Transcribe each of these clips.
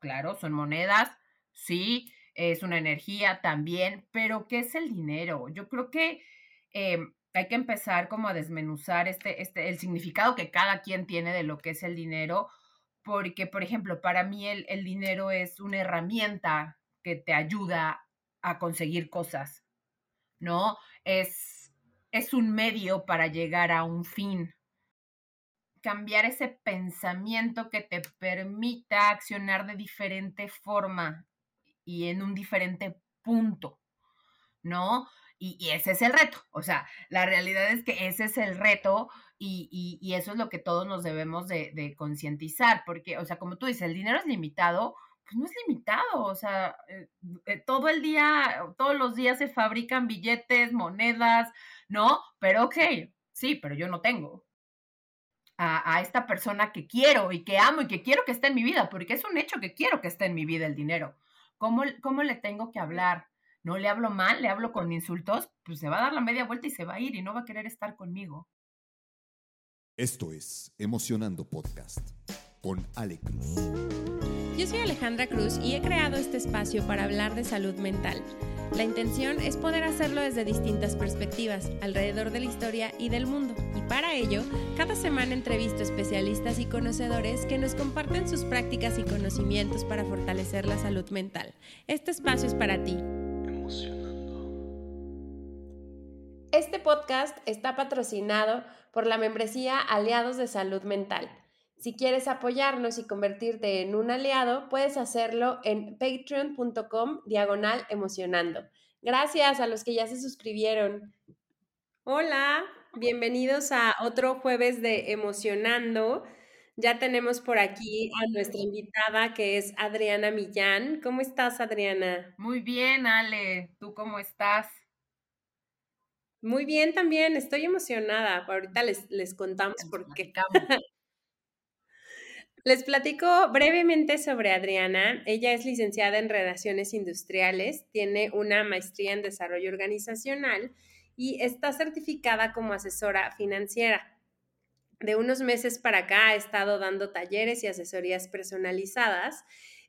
claro, son monedas, sí, es una energía también, pero ¿qué es el dinero? Yo creo que em, hay que empezar como a desmenuzar este, este, el significado que cada quien tiene de lo que es el dinero, porque, por ejemplo, para mí el, el dinero es una herramienta que te ayuda a conseguir cosas, ¿no? Es, es un medio para llegar a un fin. Cambiar ese pensamiento que te permita accionar de diferente forma y en un diferente punto, ¿no? Y, ese es el reto, o sea, la realidad es que ese es el reto y, y, eso es lo que todos nos debemos de, concientizar, porque, o sea, como tú dices, el dinero es limitado, pues no es limitado, o sea, eh, eh, todo el día, todos los días se fabrican billetes, monedas, ¿no? Pero ok, sí, pero yo no tengo. A, esta persona que quiero y que amo y que quiero que esté en mi vida, porque es un hecho que quiero que esté en mi vida el dinero. ¿Cómo, cómo le tengo que hablar? ¿No le hablo mal? ¿Le hablo con insultos? Pues se va a dar la media vuelta y se va a ir y no va a querer estar conmigo. Esto es Emocionando Podcast con Ale Cruz. Yo soy Alejandra Cruz y he creado este espacio para hablar de salud mental. La intención es poder hacerlo desde distintas perspectivas, alrededor de la historia y del mundo. Y para ello, cada semana entrevisto especialistas y conocedores que nos comparten sus prácticas y conocimientos para fortalecer la salud mental. Este espacio es para ti. Este podcast está patrocinado por la membresía Aliados de Salud Mental si quieres apoyarnos y convertirte en un aliado, puedes hacerlo en patreon.com diagonal emocionando. Gracias a los que ya se suscribieron. Hola, bienvenidos a otro jueves de Emocionando. Ya tenemos por aquí a nuestra invitada que es Adriana Millán. ¿Cómo estás, Adriana? Muy bien, Ale. ¿Tú cómo estás? Muy bien también, estoy emocionada. Ahorita les, les contamos por qué. Les platico brevemente sobre Adriana. Ella es licenciada en Relaciones Industriales, tiene una maestría en Desarrollo Organizacional y está certificada como asesora financiera. De unos meses para acá ha estado dando talleres y asesorías personalizadas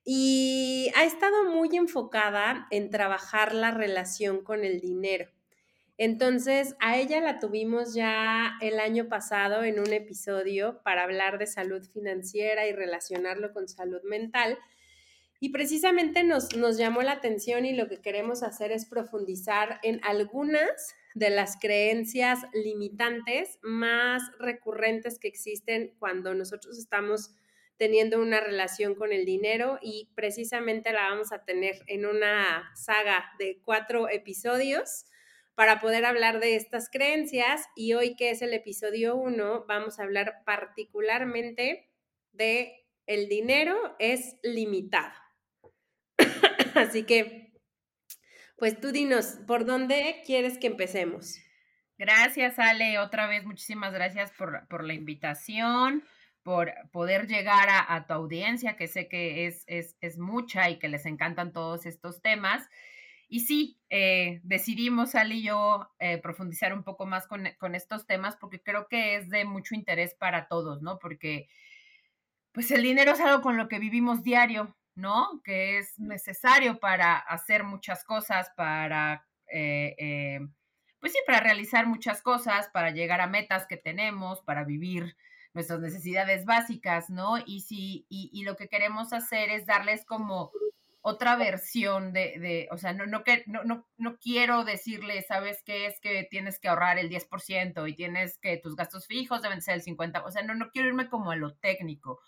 y ha estado muy enfocada en trabajar la relación con el dinero. Entonces, a ella la tuvimos ya el año pasado en un episodio para hablar de salud financiera y relacionarlo con salud mental. Y precisamente nos, nos llamó la atención y lo que queremos hacer es profundizar en algunas de las creencias limitantes más recurrentes que existen cuando nosotros estamos teniendo una relación con el dinero y precisamente la vamos a tener en una saga de cuatro episodios para poder hablar de estas creencias y hoy que es el episodio 1 vamos a hablar particularmente de el dinero es limitado. Así que, pues tú dinos, ¿por dónde quieres que empecemos? Gracias, Ale. Otra vez, muchísimas gracias por, la invitación, por poder llegar a, a, tu audiencia, que sé que es, es, es mucha y que les encantan todos estos temas. Y sí, eh, decidimos, Ali y yo, eh, profundizar un poco más con, con, estos temas porque creo que es de mucho interés para todos, ¿no? Porque, pues, el dinero es algo con lo que vivimos diario, ¿no? Que es necesario para hacer muchas cosas, para, eh, pues sí, para realizar muchas cosas, para llegar a metas que tenemos, para vivir nuestras necesidades básicas, ¿no? Y sí, y, y lo que queremos hacer es darles como otra versión de, de o sea, no, no, que, no, no, no quiero decirle, ¿sabes qué? Es que tienes que ahorrar el 10% y tienes que tus gastos fijos deben ser el 50%, o sea, no, no quiero irme como a lo técnico,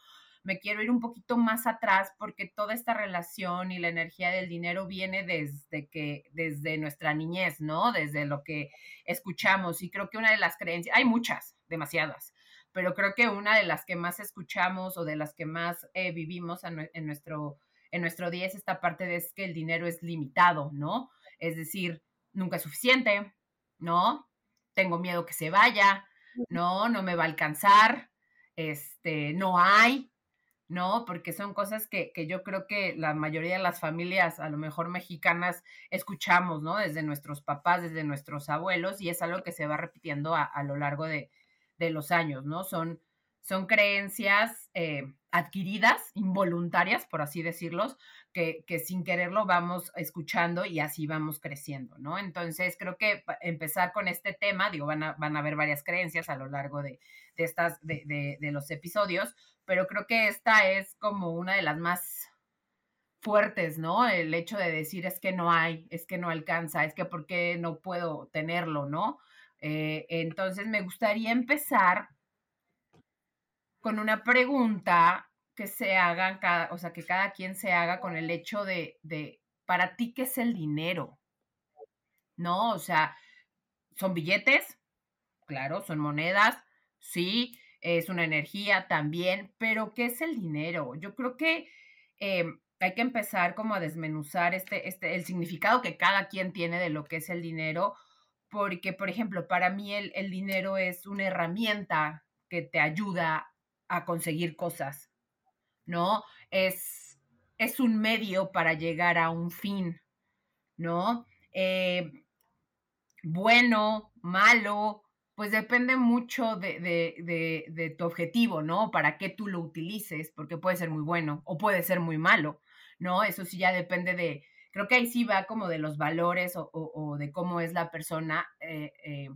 me quiero ir un poquito más atrás porque toda esta relación y la energía del dinero viene desde que, desde nuestra niñez, ¿no? Desde lo que escuchamos y creo que una de las creencias, hay muchas, demasiadas, pero creo que una de las que más escuchamos o de las que más eh, vivimos en, en nuestro en nuestro día es esta parte de que el dinero es limitado, ¿no? Es decir, nunca es suficiente, ¿no? Tengo miedo que se vaya, ¿no? No me va a alcanzar, este, no hay, ¿no? Porque son cosas que, que, yo creo que la mayoría de las familias, a lo mejor mexicanas, escuchamos, ¿no? Desde nuestros papás, desde nuestros abuelos, y es algo que se va repitiendo a, a lo largo de, de, los años, ¿no? Son, son creencias eh, adquiridas, involuntarias, por así decirlos, que, que, sin quererlo vamos escuchando y así vamos creciendo, ¿no? Entonces, creo que empezar con este tema, digo, van a, van a haber varias creencias a lo largo de, de estas, de, de, los episodios, pero creo que esta es como una de las más fuertes, ¿no? El hecho de decir es que no hay, es que no alcanza, es que por qué no puedo tenerlo, ¿no? Eh, entonces me gustaría empezar con una pregunta que se haga, cada, o sea, que cada quien se haga con el hecho de, de, para ti, ¿qué es el dinero? ¿No? O sea, ¿son billetes? Claro, son monedas, sí, es una energía también, pero ¿qué es el dinero? Yo creo que eh, hay que empezar como a desmenuzar este, este, el significado que cada quien tiene de lo que es el dinero, porque, por ejemplo, para mí el, el dinero es una herramienta que te ayuda a conseguir cosas, ¿no? Es, es un medio para llegar a un fin, ¿no? Eh, bueno, malo, pues depende mucho de, de, de, tu objetivo, ¿no? Para qué tú lo utilices, porque puede ser muy bueno o puede ser muy malo, ¿no? Eso sí ya depende de, creo que ahí sí va como de los valores o, o, o de cómo es la persona. Eh, eh,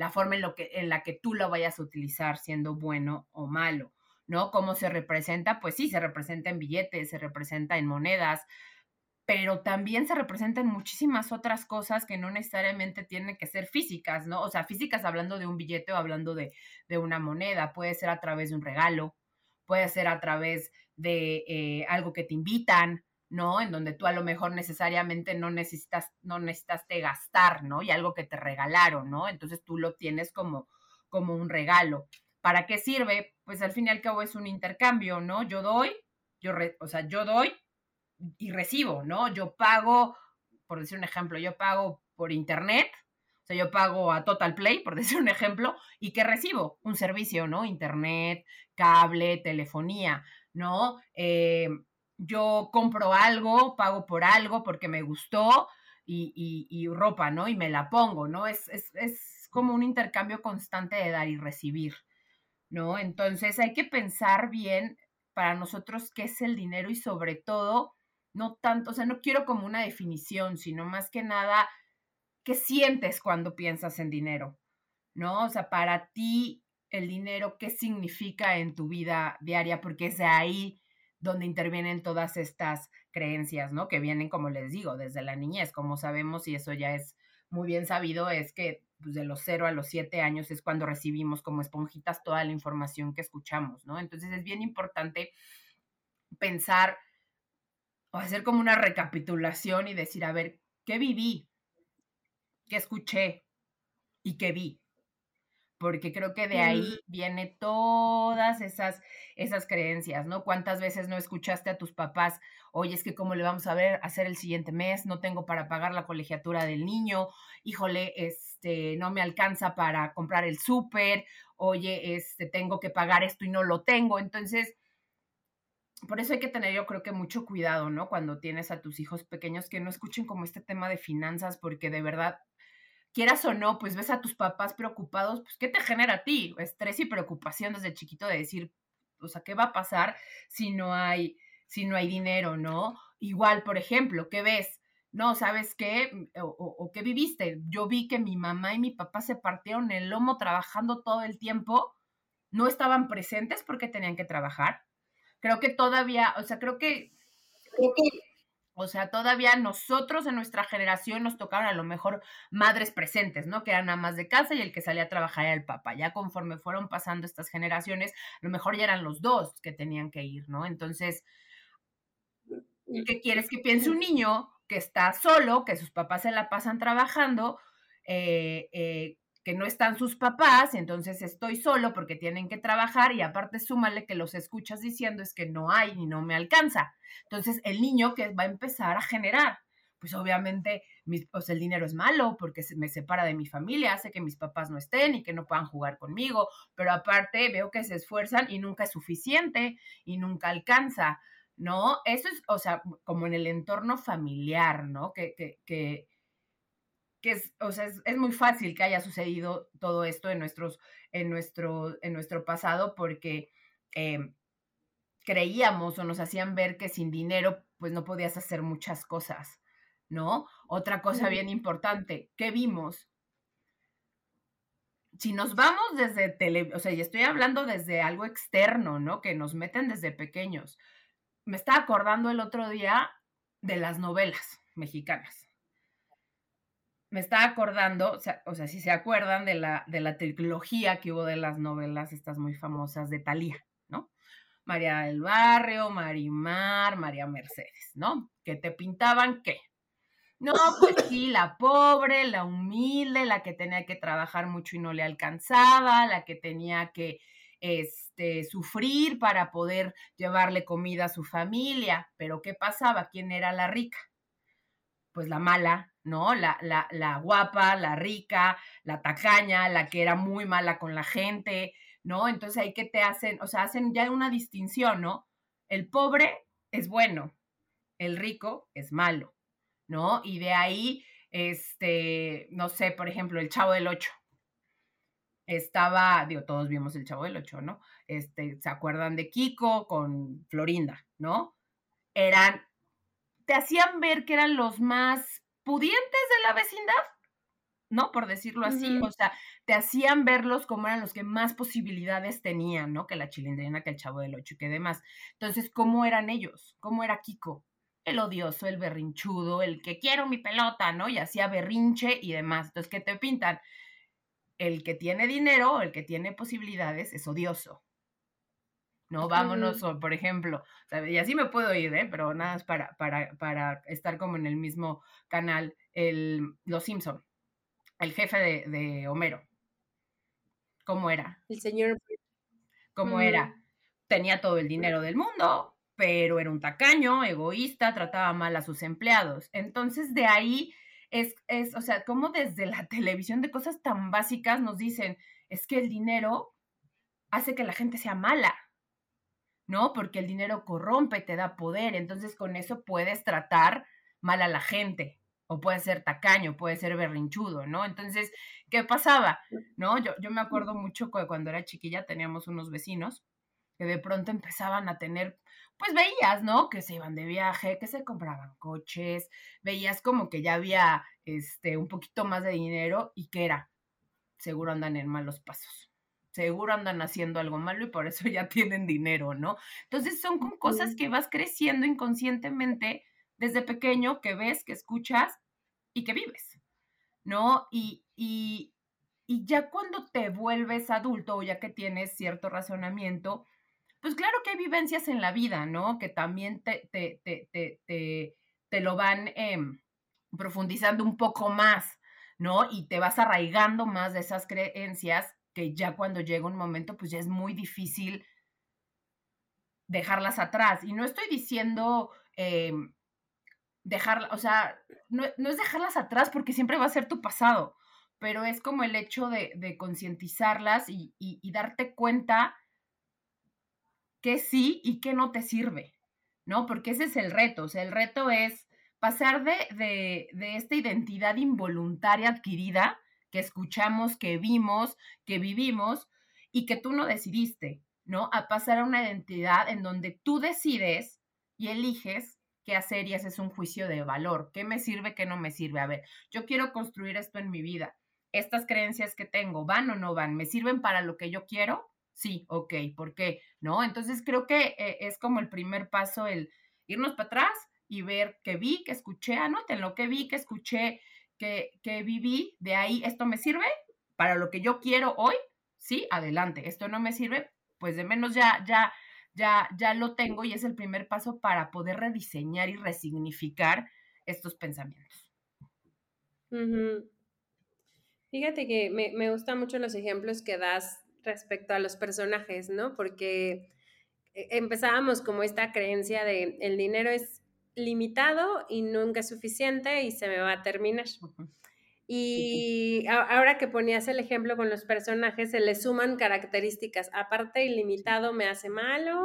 la forma en, lo que, en la que tú lo vayas a utilizar, siendo bueno o malo, ¿no? ¿Cómo se representa? Pues sí, se representa en billetes, se representa en monedas, pero también se representan muchísimas otras cosas que no necesariamente tienen que ser físicas, ¿no? O sea, físicas hablando de un billete o hablando de, de una moneda, puede ser a través de un regalo, puede ser a través de eh, algo que te invitan, ¿no? En donde tú a lo mejor necesariamente no necesitas, no necesitaste gastar, ¿no? Y algo que te regalaron, ¿no? Entonces tú lo tienes como, como un regalo. ¿Para qué sirve? Pues al fin y al cabo es un intercambio, ¿no? Yo doy, yo, re, o sea, yo doy y recibo, ¿no? Yo pago, por decir un ejemplo, yo pago por internet, o sea, yo pago a Total Play, por decir un ejemplo, y ¿qué recibo? Un servicio, ¿no? Internet, cable, telefonía, ¿no? Eh, yo compro algo, pago por algo porque me gustó y, y, y ropa, ¿no? Y me la pongo, ¿no? Es, es, es, como un intercambio constante de dar y recibir, ¿no? Entonces hay que pensar bien para nosotros qué es el dinero y sobre todo, no tanto, o sea, no quiero como una definición, sino más que nada, ¿qué sientes cuando piensas en dinero? ¿No? O sea, para ti el dinero, ¿qué significa en tu vida diaria? Porque es de ahí donde intervienen todas estas creencias, ¿no? Que vienen, como les digo, desde la niñez, como sabemos, y eso ya es muy bien sabido, es que pues, de los cero a los siete años es cuando recibimos como esponjitas toda la información que escuchamos, ¿no? Entonces es bien importante pensar o hacer como una recapitulación y decir, a ver, ¿qué viví? ¿Qué escuché? ¿Y qué vi? Porque creo que de ahí viene todas esas, esas creencias, ¿no? ¿Cuántas veces no escuchaste a tus papás, oye, es que cómo le vamos a ver hacer el siguiente mes, no tengo para pagar la colegiatura del niño, híjole, este, no me alcanza para comprar el súper, oye, este, tengo que pagar esto y no lo tengo, entonces... Por eso hay que tener, yo creo que mucho cuidado, ¿no? Cuando tienes a tus hijos pequeños que no escuchen como este tema de finanzas, porque de verdad quieras o no, pues ves a tus papás preocupados, pues ¿qué te genera a ti? Estrés y preocupación desde chiquito de decir, o sea, ¿qué va a pasar si no hay, si no hay dinero, no? Igual, por ejemplo, ¿qué ves? No, ¿sabes qué? O, o, o, qué viviste? Yo vi que mi mamá y mi papá se partieron el lomo trabajando todo el tiempo, no estaban presentes porque tenían que trabajar. Creo que todavía, o sea, creo que, creo que o sea, todavía nosotros en nuestra generación nos tocaron a lo mejor madres presentes, ¿no? Que eran más de casa y el que salía a trabajar era el papá. Ya conforme fueron pasando estas generaciones, a lo mejor ya eran los dos que tenían que ir, ¿no? Entonces, ¿qué quieres que piense un niño que está solo, que sus papás se la pasan trabajando? Eh, eh, no están sus papás, entonces estoy solo porque tienen que trabajar y aparte súmale que los escuchas diciendo es que no hay y no me alcanza. Entonces el niño que va a empezar a generar, pues obviamente mis, pues el dinero es malo porque se me separa de mi familia, hace que mis papás no estén y que no puedan jugar conmigo, pero aparte veo que se esfuerzan y nunca es suficiente y nunca alcanza, ¿no? Eso es, o sea, como en el entorno familiar, ¿no? Que, que que es, o sea, es, es, muy fácil que haya sucedido todo esto en, nuestros, en, nuestro, en nuestro pasado porque, eh, creíamos o nos hacían ver que sin dinero pues no podías hacer muchas cosas, ¿no? Otra cosa bien importante, ¿qué vimos? Si nos vamos desde tele, o sea, y estoy hablando desde algo externo, ¿no? Que nos meten desde pequeños. Me estaba acordando el otro día de las novelas mexicanas. Me estaba acordando, o sea, si se acuerdan de la, de la trilogía que hubo de las novelas estas muy famosas de Talía. María del Barrio, Marimar, María Mercedes, ¿no? Que te pintaban qué. No, pues sí, la pobre, la humilde, la que tenía que trabajar mucho y no le alcanzaba, la que tenía que este, sufrir para poder llevarle comida a su familia. Pero ¿qué pasaba? ¿Quién era la rica? Pues la mala, ¿no? La, la, la guapa, la rica, la tacaña, la que era muy mala con la gente, ¿no? Entonces ahí que te hacen, o sea, hacen ya una distinción, ¿no? El pobre es bueno, el rico es malo, ¿no? Y de ahí, este, no sé, por ejemplo, el Chavo del Ocho. Estaba, digo, todos vimos el Chavo del Ocho, ¿no? Este, ¿se acuerdan de Kiko con Florinda, ¿no? Eran, te hacían ver que eran los más pudientes de la vecindad, ¿no? Por decirlo así, o sea, te hacían verlos como eran los que más posibilidades tenían, ¿no? Que la chilindrina, que el chavo del ocho y que demás. Entonces, ¿cómo eran ellos? ¿Cómo era Kiko? El odioso, el berrinchudo, el que quiero mi pelota, ¿no? Y hacía berrinche y demás. Entonces, ¿qué te pintan? El que tiene dinero, el que tiene posibilidades, es odioso. ¿No? Vámonos, por ejemplo, y así me puedo ir, ¿eh? Pero nada más para, para, para estar como en el mismo canal, el, Los Simpson el jefe de, Homero. ¿Cómo era? El señor. ¿Cómo mm. era? Tenía todo el dinero del mundo, pero era un tacaño, egoísta, trataba mal a sus empleados. Entonces, de ahí es, es, o sea, como desde la televisión de cosas tan básicas nos dicen, es que el dinero hace que la gente sea mala, ¿no? Porque el dinero corrompe, te da poder, entonces con eso puedes tratar mal a la gente o puede ser tacaño, puede ser berrinchudo, ¿no? Entonces, ¿qué pasaba? ¿No? Yo, yo me acuerdo mucho que cuando era chiquilla teníamos unos vecinos que de pronto empezaban a tener, pues veías, ¿no? Que se iban de viaje, que se compraban coches, veías como que ya había este un poquito más de dinero y que era, seguro andan en malos pasos. Seguro andan haciendo algo malo y por eso ya tienen dinero, ¿no? Entonces son con cosas que vas creciendo inconscientemente desde pequeño que ves, que escuchas y que vives, ¿no? Y, y, y ya cuando te vuelves adulto o ya que tienes cierto razonamiento, pues claro que hay vivencias en la vida, ¿no? Que también te, te, te, te, te lo van em, profundizando un poco más, ¿no? Y te vas arraigando más de esas creencias que ya cuando llega un momento, pues ya es muy difícil dejarlas atrás. Y no estoy diciendo em, dejarla, o sea, no, es dejarlas atrás porque siempre va a ser tu pasado, pero es como el hecho de, de concientizarlas y, y, darte cuenta que sí y que no te sirve, ¿no? Porque ese es el reto, o sea, el reto es pasar de, de, de esta identidad involuntaria adquirida que escuchamos, que vimos, que vivimos y que tú no decidiste, ¿no? A pasar a una identidad en donde tú decides y eliges qué hacer y haces un juicio de valor. ¿Qué me sirve, qué no me sirve? A ver, yo quiero construir esto en mi vida. Estas creencias que tengo, ¿van o no van? ¿Me sirven para lo que yo quiero? Sí, ok, ¿por qué? ¿No? Entonces creo que eh, es como el primer paso el irnos para atrás y ver qué vi, qué escuché, anoten lo que vi, que escuché, que, viví, de ahí, ¿esto me sirve para lo que yo quiero hoy? Sí, adelante. ¿Esto no me sirve? Pues de menos ya, ya, ya, ya lo tengo y es el primer paso para poder rediseñar y resignificar estos pensamientos. Fíjate que me, me gustan mucho los ejemplos que das respecto a los personajes, ¿no? Porque eh, empezábamos como esta creencia de el dinero es limitado y nunca es suficiente y se me va a terminar. Y ahora que ponías el ejemplo con los personajes, se le suman características. Aparte, ilimitado me hace malo,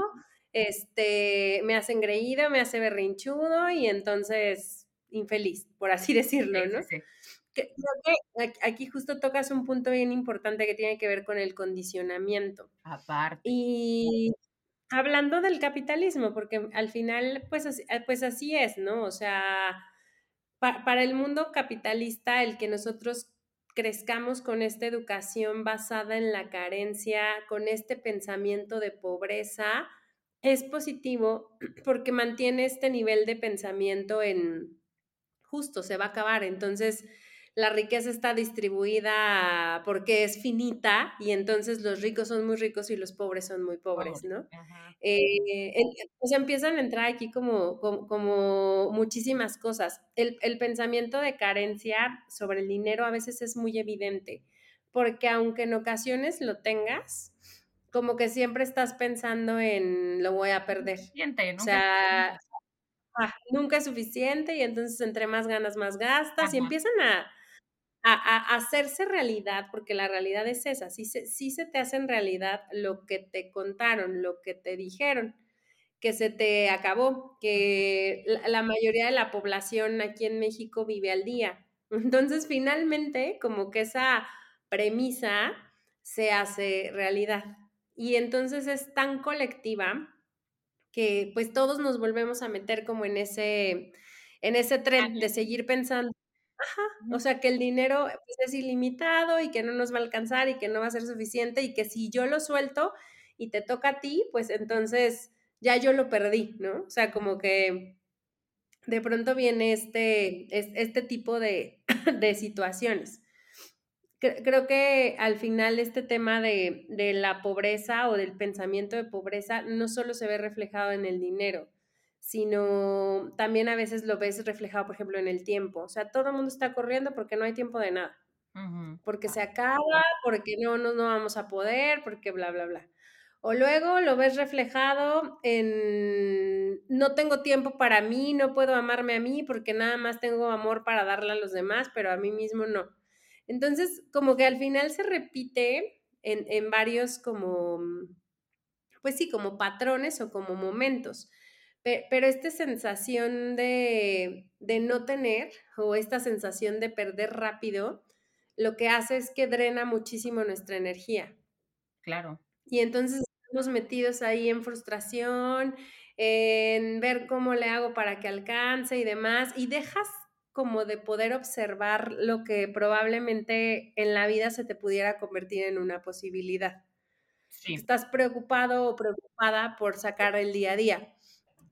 este, me hace engreído, me hace berrinchudo y entonces infeliz, por así decirlo, ¿no? Sí, Creo que aquí justo tocas un punto bien importante que tiene que ver con el condicionamiento. Aparte. Y hablando del capitalismo, porque al final, pues, pues así es, ¿no? O sea, para el mundo capitalista, el que nosotros crezcamos con esta educación basada en la carencia, con este pensamiento de pobreza, es positivo porque mantiene este nivel de pensamiento en justo, se va a acabar. Entonces, la riqueza está distribuida porque es finita y entonces los ricos son muy ricos y los pobres son muy pobres, ¿no? Eh, empiezan a entrar aquí como, como, muchísimas cosas. El, el, pensamiento de carencia sobre el dinero a veces es muy evidente, porque aunque en ocasiones lo tengas, como que siempre estás pensando en lo voy a perder. Suficiente, o sea, ah, nunca es suficiente y entonces entre más ganas, más gastas y empiezan a a, hacerse realidad, porque la realidad es esa, sí se, se te hace en realidad lo que te contaron, lo que te dijeron, que se te acabó, que la, mayoría de la población aquí en México vive al día. Entonces, finalmente, como que esa premisa se hace realidad. Y entonces es tan colectiva que pues todos nos volvemos a meter como en ese, en ese tren de seguir pensando Ajá, o sea que el dinero pues, es ilimitado y que no nos va a alcanzar y que no va a ser suficiente y que si yo lo suelto y te toca a ti, pues entonces ya yo lo perdí, ¿no? O sea, como que de pronto viene este, este tipo de, de situaciones. Creo que al final este tema de, de la pobreza o del pensamiento de pobreza no solo se ve reflejado en el dinero, sino también a veces lo ves reflejado, por ejemplo, en el tiempo. O sea, todo el mundo está corriendo porque no hay tiempo de nada. Porque se acaba, porque no, no, no vamos a poder, porque bla, bla, bla. O luego lo ves reflejado en no tengo tiempo para mí, no puedo amarme a mí porque nada más tengo amor para darle a los demás, pero a mí mismo no. Entonces, como que al final se repite en, en varios como, pues sí, como patrones o como momentos. Pero esta sensación de, no tener o esta sensación de perder rápido, lo que hace es que drena muchísimo nuestra energía. Claro. Y entonces estamos metidos ahí en frustración, en ver cómo le hago para que alcance y demás, y dejas como de poder observar lo que probablemente en la vida se te pudiera convertir en una posibilidad. Estás preocupado o preocupada por sacar el día a día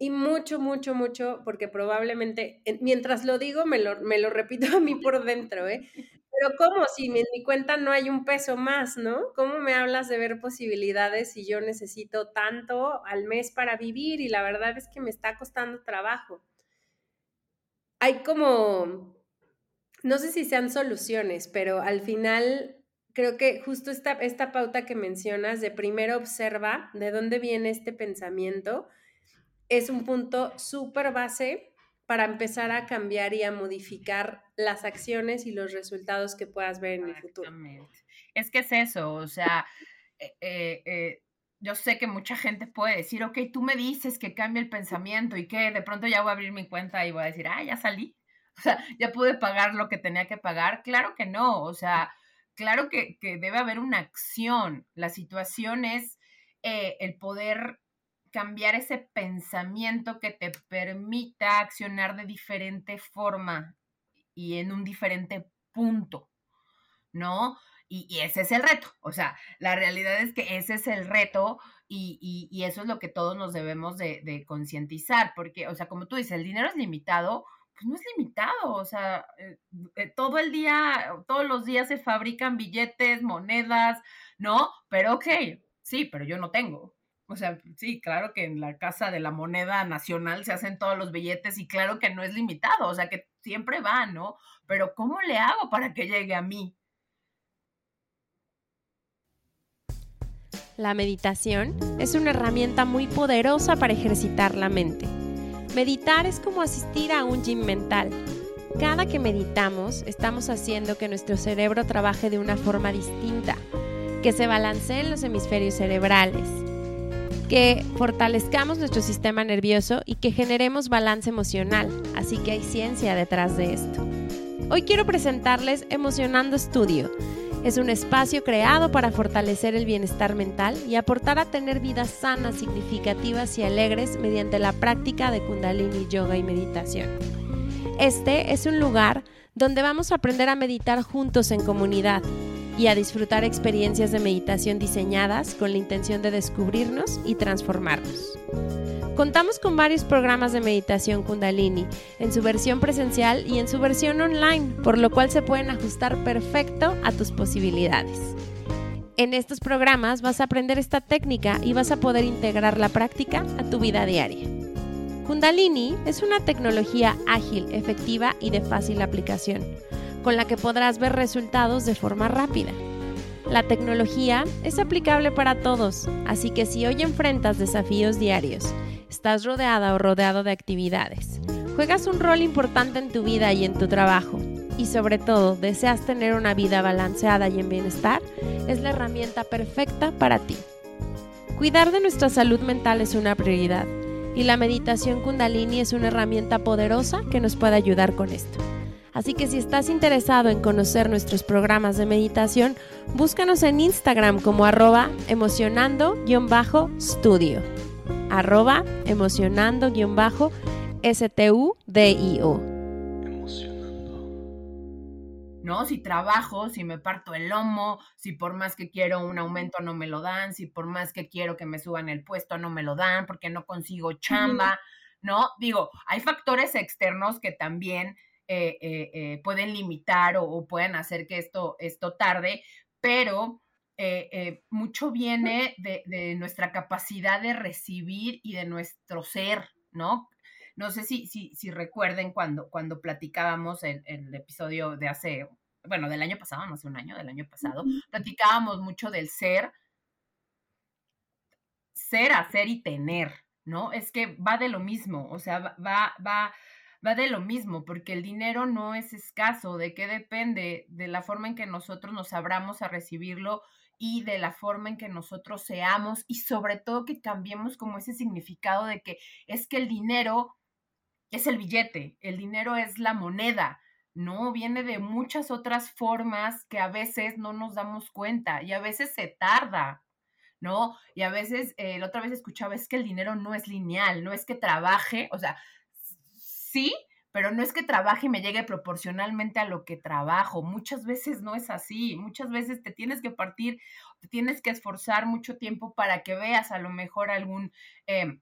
y mucho, mucho, mucho, porque probablemente, mientras lo digo, me lo, me lo repito a mí por dentro, ¿eh? Pero ¿cómo? Si en mi cuenta no hay un peso más, ¿no? ¿Cómo me hablas de ver posibilidades si yo necesito tanto al mes para vivir y la verdad es que me está costando trabajo? Hay como, no sé si sean soluciones, pero al final creo que justo esta, esta pauta que mencionas de primero observa de dónde viene este pensamiento es un punto súper base para empezar a cambiar y a modificar las acciones y los resultados que puedas ver en el futuro. Es que es eso, o sea, eh, eh, eh, yo sé que mucha gente puede decir, ok, tú me dices que cambie el pensamiento y que de pronto ya voy a abrir mi cuenta y voy a decir, ah, ya salí, o sea, ya pude pagar lo que tenía que pagar. Claro que no, o sea, claro que, que debe haber una acción. La situación es el poder cambiar ese pensamiento que te permita accionar de diferente forma y en un diferente punto, ¿no? Y, ese es el reto, o sea, la realidad es que ese es el reto y, eso es lo que todos nos debemos de, concientizar, porque, o sea, como tú dices, el dinero es limitado, pues no es limitado, o sea, eh, eh, todo el día, todos los días se fabrican billetes, monedas, ¿no? Pero ok, sí, pero yo no tengo, o sea, sí, claro que en la casa de la moneda nacional se hacen todos los billetes y claro que no es limitado, o sea que siempre va, ¿no? Pero ¿cómo le hago para que llegue a mí? La meditación es una herramienta muy poderosa para ejercitar la mente. Meditar es como asistir a un gym mental. Cada que meditamos, estamos haciendo que nuestro cerebro trabaje de una forma distinta, que se balanceen los hemisferios cerebrales que fortalezcamos nuestro sistema nervioso y que generemos balance emocional. Así que hay ciencia detrás de esto. Hoy quiero presentarles Emocionando Studio. Es un espacio creado para fortalecer el bienestar mental y aportar a tener vidas sanas, significativas y alegres mediante la práctica de kundalini, yoga y meditación. Este es un lugar donde vamos a aprender a meditar juntos en comunidad y a disfrutar experiencias de meditación diseñadas con la intención de descubrirnos y transformarnos. Contamos con varios programas de meditación kundalini, en su versión presencial y en su versión online, por lo cual se pueden ajustar perfecto a tus posibilidades. En estos programas vas a aprender esta técnica y vas a poder integrar la práctica a tu vida diaria. Kundalini es una tecnología ágil, efectiva y de fácil aplicación, con la que podrás ver resultados de forma rápida. La tecnología es aplicable para todos, así que si hoy enfrentas desafíos diarios, estás rodeada o rodeado de actividades, juegas un rol importante en tu vida y en tu trabajo, y sobre todo deseas tener una vida balanceada y en bienestar, es la herramienta perfecta para ti. Cuidar de nuestra salud mental es una prioridad y la meditación kundalini es una herramienta poderosa que nos puede ayudar con esto. Así que si estás interesado en conocer nuestros programas de meditación, búscanos en Instagram como arroba emocionando-studio arroba emocionando-studio. ¿no? Si trabajo, si me parto el lomo, si por más que quiero un aumento no me lo dan, si por más que quiero que me suban el puesto no me lo dan porque no consigo chamba, ¿no? Digo, hay factores externos que también eh, eh, eh, pueden limitar o, pueden hacer que esto, esto tarde, pero mucho viene de, nuestra capacidad de recibir y de nuestro ser, ¿no? No sé si, si, si recuerden cuando, cuando platicábamos el, el episodio de hace, bueno, del año pasado, no hace un año, del año pasado, platicábamos mucho del ser, ser, hacer y tener, ¿no? Es que va de lo mismo, o sea, va, va, va de lo mismo, porque el dinero no es escaso, ¿de qué depende? De la forma en que nosotros nos abramos a recibirlo y de la forma en que nosotros seamos y sobre todo que cambiemos como ese significado de que es que el dinero es el billete, el dinero es la moneda, ¿no? Viene de muchas otras formas que a veces no nos damos cuenta y a veces se tarda, ¿no? Y a veces, eh, la otra vez escuchaba, es que el dinero no es lineal, no es que trabaje, o sea, sí, pero no es que trabaje y me llegue proporcionalmente a lo que trabajo. Muchas veces no es así. Muchas veces te tienes que partir, te tienes que esforzar mucho tiempo para que veas a lo mejor algún em,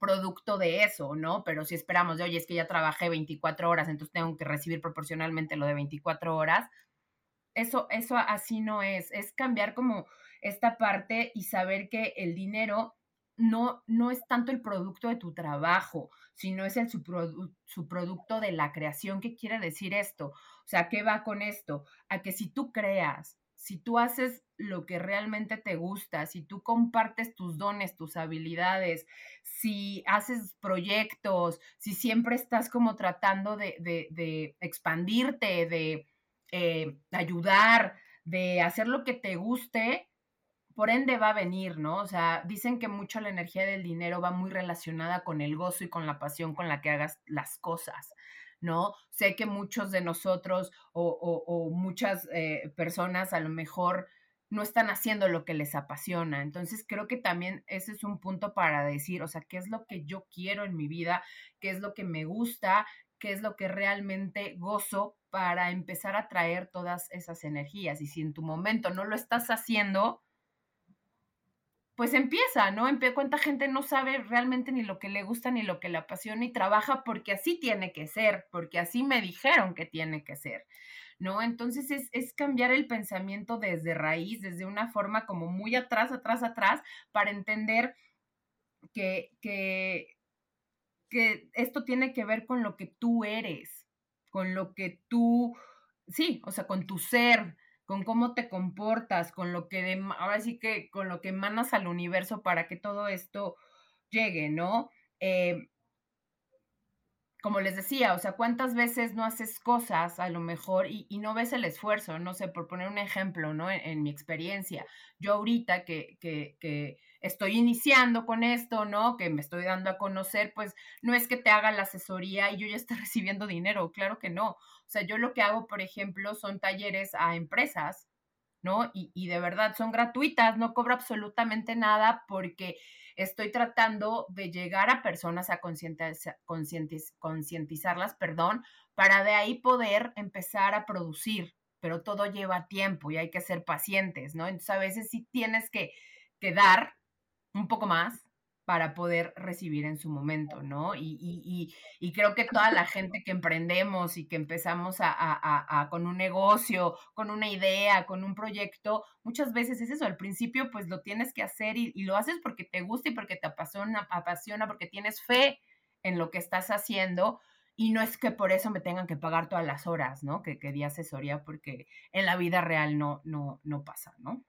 producto de eso, ¿no? Pero si esperamos de, oye, es que ya trabajé 24 horas, entonces tengo que recibir proporcionalmente lo de 24 horas. Eso, eso así no es. Es cambiar como esta parte y saber que el dinero no, no es tanto el producto de tu trabajo, sino es el subproducto de la creación. ¿Qué quiere decir esto? O sea, ¿qué va con esto? A que si tú creas, si tú haces lo que realmente te gusta, si tú compartes tus dones, tus habilidades, si haces proyectos, si siempre estás como tratando de, de, expandirte, de eh, ayudar, de hacer lo que te guste, por ende va a venir, ¿no? O sea, dicen que mucho la energía del dinero va muy relacionada con el gozo y con la pasión con la que hagas las cosas, ¿no? Sé que muchos de nosotros o, muchas eh, personas a lo mejor no están haciendo lo que les apasiona. Entonces creo que también ese es un punto para decir, o sea, ¿qué es lo que yo quiero en mi vida? ¿Qué es lo que me gusta? ¿Qué es lo que realmente gozo para empezar a traer todas esas energías? Y si en tu momento no lo estás haciendo, pues empieza, ¿no? ¿Cuánta gente no sabe realmente ni lo que le gusta ni lo que le apasiona y trabaja porque así tiene que ser, porque así me dijeron que tiene que ser, ¿no? Entonces es, es cambiar el pensamiento desde raíz, desde una forma como muy atrás, atrás, atrás, para entender que, que, que esto tiene que ver con lo que tú eres, con lo que tú, sí, o sea, con tu ser, con cómo te comportas, con lo que, ahora sí que con lo que emanas al universo para que todo esto llegue, ¿no? Eh, como les decía, o sea, ¿cuántas veces no haces cosas a lo mejor y, no ves el esfuerzo? No sé, por poner un ejemplo, ¿no? En, mi experiencia, yo ahorita que, que, que, estoy iniciando con esto, ¿no? Que me estoy dando a conocer, pues no es que te haga la asesoría y yo ya esté recibiendo dinero, claro que no. O sea, yo lo que hago, por ejemplo, son talleres a empresas ¿no? Y, y de verdad son gratuitas, no cobro absolutamente nada porque estoy tratando de llegar a personas a concientizarlas, perdón, para de ahí poder empezar a producir, pero todo lleva tiempo y hay que ser pacientes, ¿no? Entonces a veces sí tienes que, que dar un poco más para poder recibir en su momento, ¿no? Y, y, y, creo que toda la gente que emprendemos y que empezamos a, a, a, con un negocio, con una idea, con un proyecto, muchas veces es eso, al principio pues lo tienes que hacer y, lo haces porque te gusta y porque te apasiona, apasiona, porque tienes fe en lo que estás haciendo, y no es que por eso me tengan que pagar todas las horas, ¿no? Que, que di asesoría, porque en la vida real no, no, no pasa, ¿no?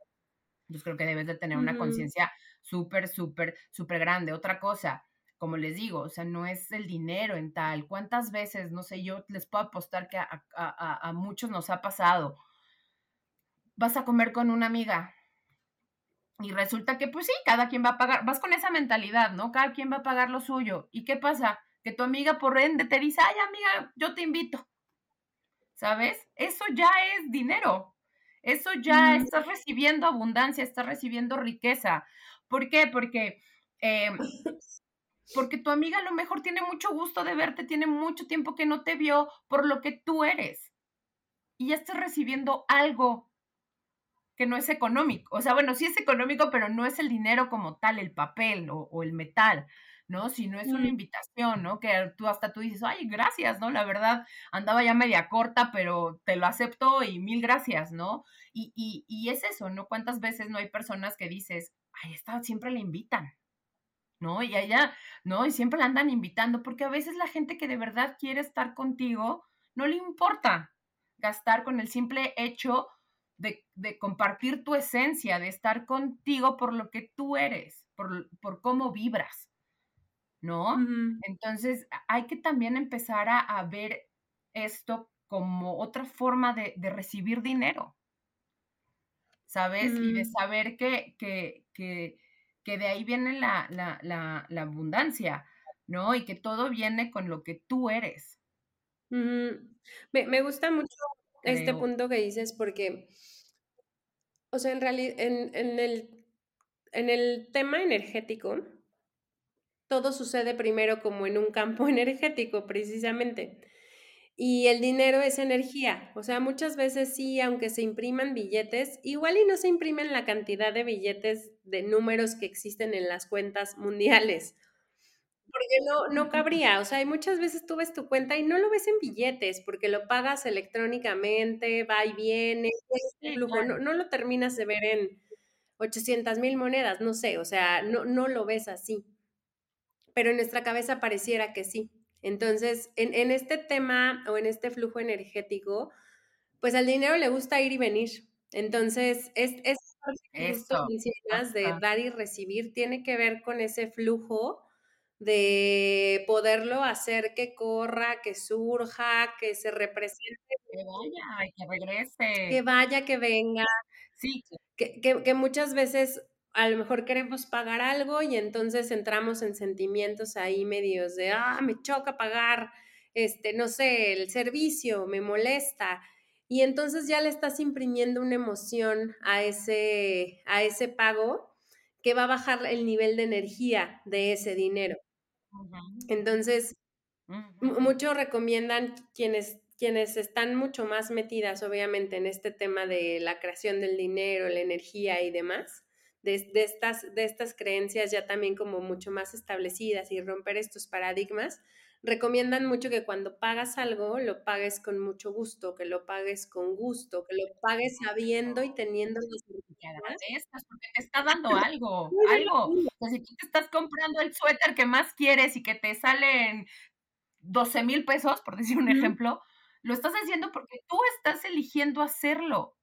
Yo creo que debes de tener una conciencia súper, súper, súper grande. Otra cosa, como les digo, o sea, no es el dinero en tal. ¿Cuántas veces, no sé, yo les puedo apostar que a, a, a muchos nos ha pasado? Vas a comer con una amiga, y resulta que, pues sí, cada quien va a pagar, vas con esa mentalidad, ¿no? Cada quien va a pagar lo suyo. ¿Y qué pasa? Que tu amiga por ende te dice, ay, amiga, yo te invito. ¿Sabes? Eso ya es dinero. Eso ya estás recibiendo abundancia, estás recibiendo riqueza. ¿Por qué? Porque, em, porque tu amiga a lo mejor tiene mucho gusto de verte, tiene mucho tiempo que no te vio por lo que tú eres. Y ya estás recibiendo algo que no es económico. O sea, bueno, sí es económico, pero no es el dinero como tal, el papel o el metal. ¿no? Si no es una invitación, ¿no? Que tú hasta tú dices, ay, gracias, ¿no? La verdad, andaba ya media corta, pero te lo acepto y mil gracias, ¿no? Y, y, y es eso, ¿no? ¿Cuántas veces no hay personas que dices, ay, esta siempre le invitan, ¿no? Y allá, ¿no? Y siempre la andan invitando, porque a veces la gente que de verdad quiere estar contigo, no le importa gastar con el simple hecho de, de compartir tu esencia, de estar contigo por lo que tú eres, por, por cómo vibras. ¿no? Entonces, hay que también empezar a, ver esto como otra forma de, recibir dinero, ¿sabes? Y de saber que, que, que, que, de ahí viene la, la, la, abundancia, ¿no? Y que todo viene con lo que tú eres. me, me, gusta mucho este punto que dices porque, o sea, en realidad, en, en, el, en el tema energético, todo sucede primero como en un campo energético, precisamente. Y el dinero es energía. O sea, muchas veces sí, aunque se impriman billetes, igual y no se imprimen la cantidad de billetes de números que existen en las cuentas mundiales. Porque no, no cabría. O sea, hay muchas veces tú ves tu cuenta y no lo ves en billetes porque lo pagas electrónicamente, va y viene, no, no, lo terminas de ver en 800 mil monedas, no sé, o sea, no, no lo ves así pero en nuestra cabeza pareciera que sí. Entonces, en, este tema o en este flujo energético, pues al dinero le gusta ir y venir. Entonces, es, es de dar y recibir tiene que ver con ese flujo de poderlo hacer que corra, que surja, que se represente. Que vaya, que regrese. Que vaya, que venga. Sí. Que, que, que muchas veces a lo mejor queremos pagar algo y entonces entramos en sentimientos ahí medios de, ah, me choca pagar, este, no sé, el servicio, me molesta. Y entonces ya le estás imprimiendo una emoción a ese, a ese pago que va a bajar el nivel de energía de ese dinero. Entonces, muchos recomiendan quienes quienes están mucho más metidas, obviamente, en este tema de la creación del dinero, la energía y demás, de, estas, de estas creencias ya también como mucho más establecidas y romper estos paradigmas, recomiendan mucho que cuando pagas algo, lo pagues con mucho gusto, que lo pagues con gusto, que lo pagues sabiendo y teniendo que agradezcas porque te está dando algo, algo. O si tú te estás comprando el suéter que más quieres y que te salen 12 mil pesos, por decir un ejemplo, lo estás haciendo porque tú estás eligiendo hacerlo.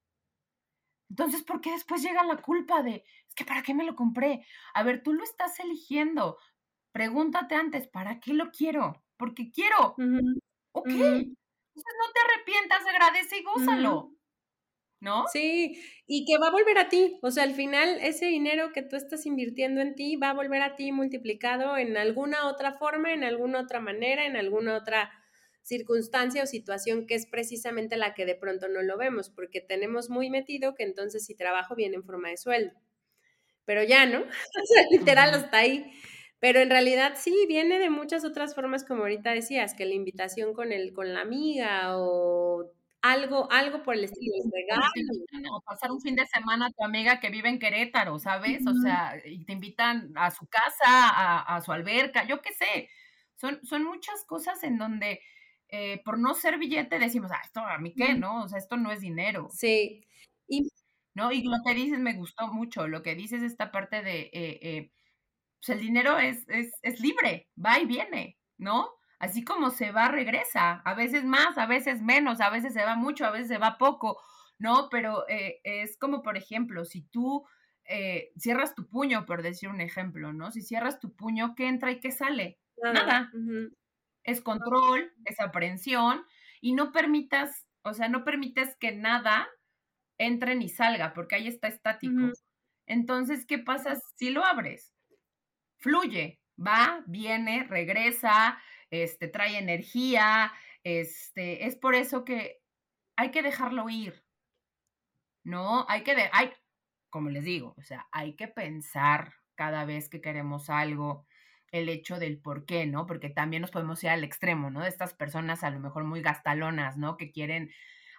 Entonces, ¿por qué después llega la culpa de, es que para qué me lo compré? A ver, tú lo estás eligiendo. Pregúntate antes, ¿para qué lo quiero? Porque quiero. Ok. Entonces no te arrepientas, agradece y gózalo. ¿No? Sí, y que va a volver a ti. O sea, al final ese dinero que tú estás invirtiendo en ti va a volver a ti multiplicado en alguna otra forma, en alguna otra manera, en alguna otra circunstancia o situación que es precisamente la que de pronto no lo vemos, porque tenemos muy metido que entonces si trabajo viene en forma de sueldo. Pero ya, ¿no? o sea, literal hasta ahí. Pero en realidad sí, viene de muchas otras formas, como ahorita decías, que la invitación con el, con la amiga o algo, algo por el estilo, O pasar un fin de semana a tu amiga que vive en Querétaro, ¿sabes? O sea, y te invitan a su casa, a, su alberca, yo qué sé. Son, son muchas cosas en donde eh, por no ser billete decimos, ah, esto a mí qué, ¿no? O sea, esto no es dinero. Sí. Y, ¿No? Y lo que dices me gustó mucho, lo que dices esta parte de, eh, eh, pues el dinero es, es, es libre, va y viene, ¿no? Así como se va, regresa, a veces más, a veces menos, a veces se va mucho, a veces se va poco, ¿no? Pero eh, es como, por ejemplo, si tú eh, cierras tu puño, por decir un ejemplo, ¿no? Si cierras tu puño, ¿qué entra y qué sale? Nada. Es control, es aprehensión y no permitas, o sea, no permites que nada entre ni salga, porque ahí está estático. Entonces, ¿qué pasa si lo abres? Fluye, va, viene, regresa, este, trae energía, este, es por eso que hay que dejarlo ir, ¿no? Hay que, de, hay, como les digo, o sea, hay que pensar cada vez que queremos algo, el hecho del por qué, ¿no? Porque también nos podemos ir al extremo, ¿no? De estas personas a lo mejor muy gastalonas, ¿no? Que quieren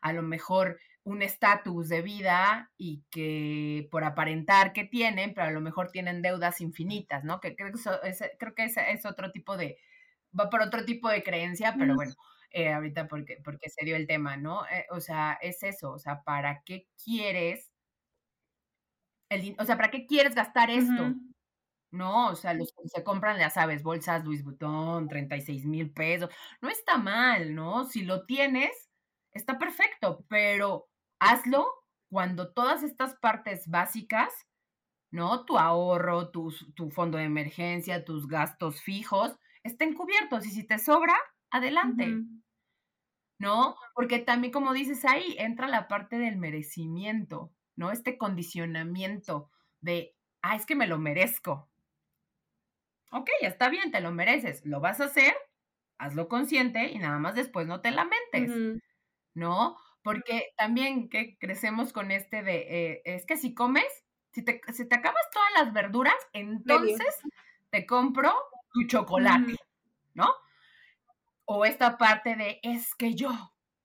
a lo mejor un estatus de vida y que por aparentar que tienen, pero a lo mejor tienen deudas infinitas, ¿no? Que creo que, eso, es, creo que ese es otro tipo de, va por otro tipo de creencia, pero bueno, eh, ahorita porque, porque se dio el tema, ¿no? Eh, o sea, es eso, o sea, ¿para qué quieres, el, o sea, ¿para qué quieres gastar esto? ¿No? O sea, los que se compran, ya sabes, bolsas Louis Vuitton, 36 mil pesos, no está mal, ¿no? Si lo tienes, está perfecto, pero hazlo cuando todas estas partes básicas, ¿no? Tu ahorro, tu, tu fondo de emergencia, tus gastos fijos, estén cubiertos y si te sobra, adelante. ¿No? Porque también, como dices ahí, entra la parte del merecimiento, ¿no? Este condicionamiento de, ah, es que me lo merezco. Ok, está bien, te lo mereces, lo vas a hacer, hazlo consciente y nada más después no te lamentes, ¿no? Porque también que crecemos con este de, eh, es que si comes, si te, si te acabas todas las verduras, entonces te compro tu chocolate, ¿no? O esta parte de, es que yo,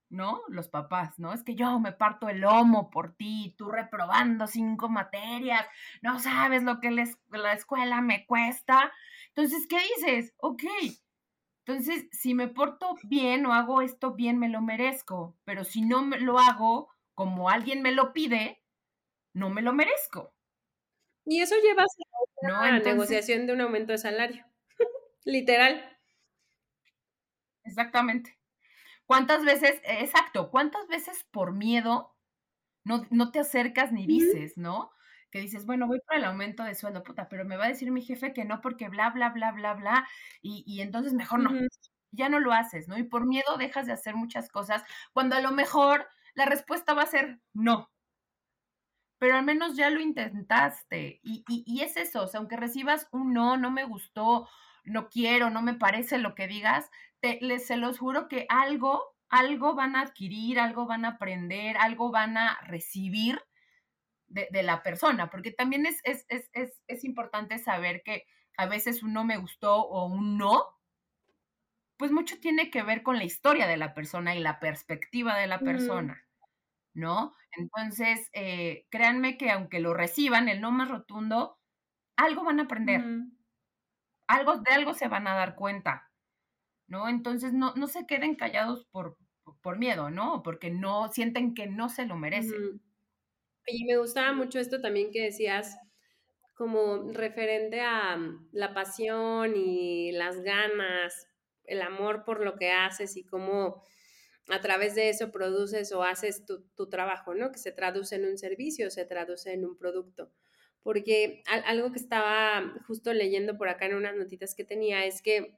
¿no? Los papás, ¿no? Es que yo me parto el lomo por ti, tú reprobando cinco materias, no sabes lo que la escuela me cuesta. Entonces, ¿qué dices? Ok. Entonces, si me porto bien o hago esto bien, me lo merezco, pero si no lo hago como alguien me lo pide, no me lo merezco. Y eso lleva a la negociación de un aumento de salario. Literal. Exactamente. ¿Cuántas veces, exacto, cuántas veces por miedo no, no te acercas ni dices, ¿no? Que dices, bueno, voy por el aumento de sueldo, puta, pero me va a decir mi jefe que no porque bla, bla, bla, bla, bla, y, y entonces mejor no. Ya no lo haces, ¿no? Y por miedo dejas de hacer muchas cosas cuando a lo mejor la respuesta va a ser no. Pero al menos ya lo intentaste. Y, y, y es eso, o sea, aunque recibas un no, no me gustó, no quiero, no me parece lo que digas, te, les, se los juro que algo, algo van a adquirir, algo van a aprender, algo van a recibir de, de la persona, porque también es, es, es, es, importante saber que a veces un no me gustó o un no, pues mucho tiene que ver con la historia de la persona y la perspectiva de la persona. ¿no? Entonces, eh, créanme que aunque lo reciban, el no más rotundo, algo van a aprender algo, de algo se van a dar cuenta, ¿no? Entonces no, no se queden callados por, por miedo, ¿no? Porque no sienten que no se lo merecen. Y me gustaba mucho esto también que decías, como referente a mm, la pasión y las ganas, el amor por lo que haces y cómo a través de eso produces o haces tu, tu trabajo, ¿no? Que se traduce en un servicio, se traduce en un producto porque algo que estaba justo leyendo por acá en unas notitas que tenía es que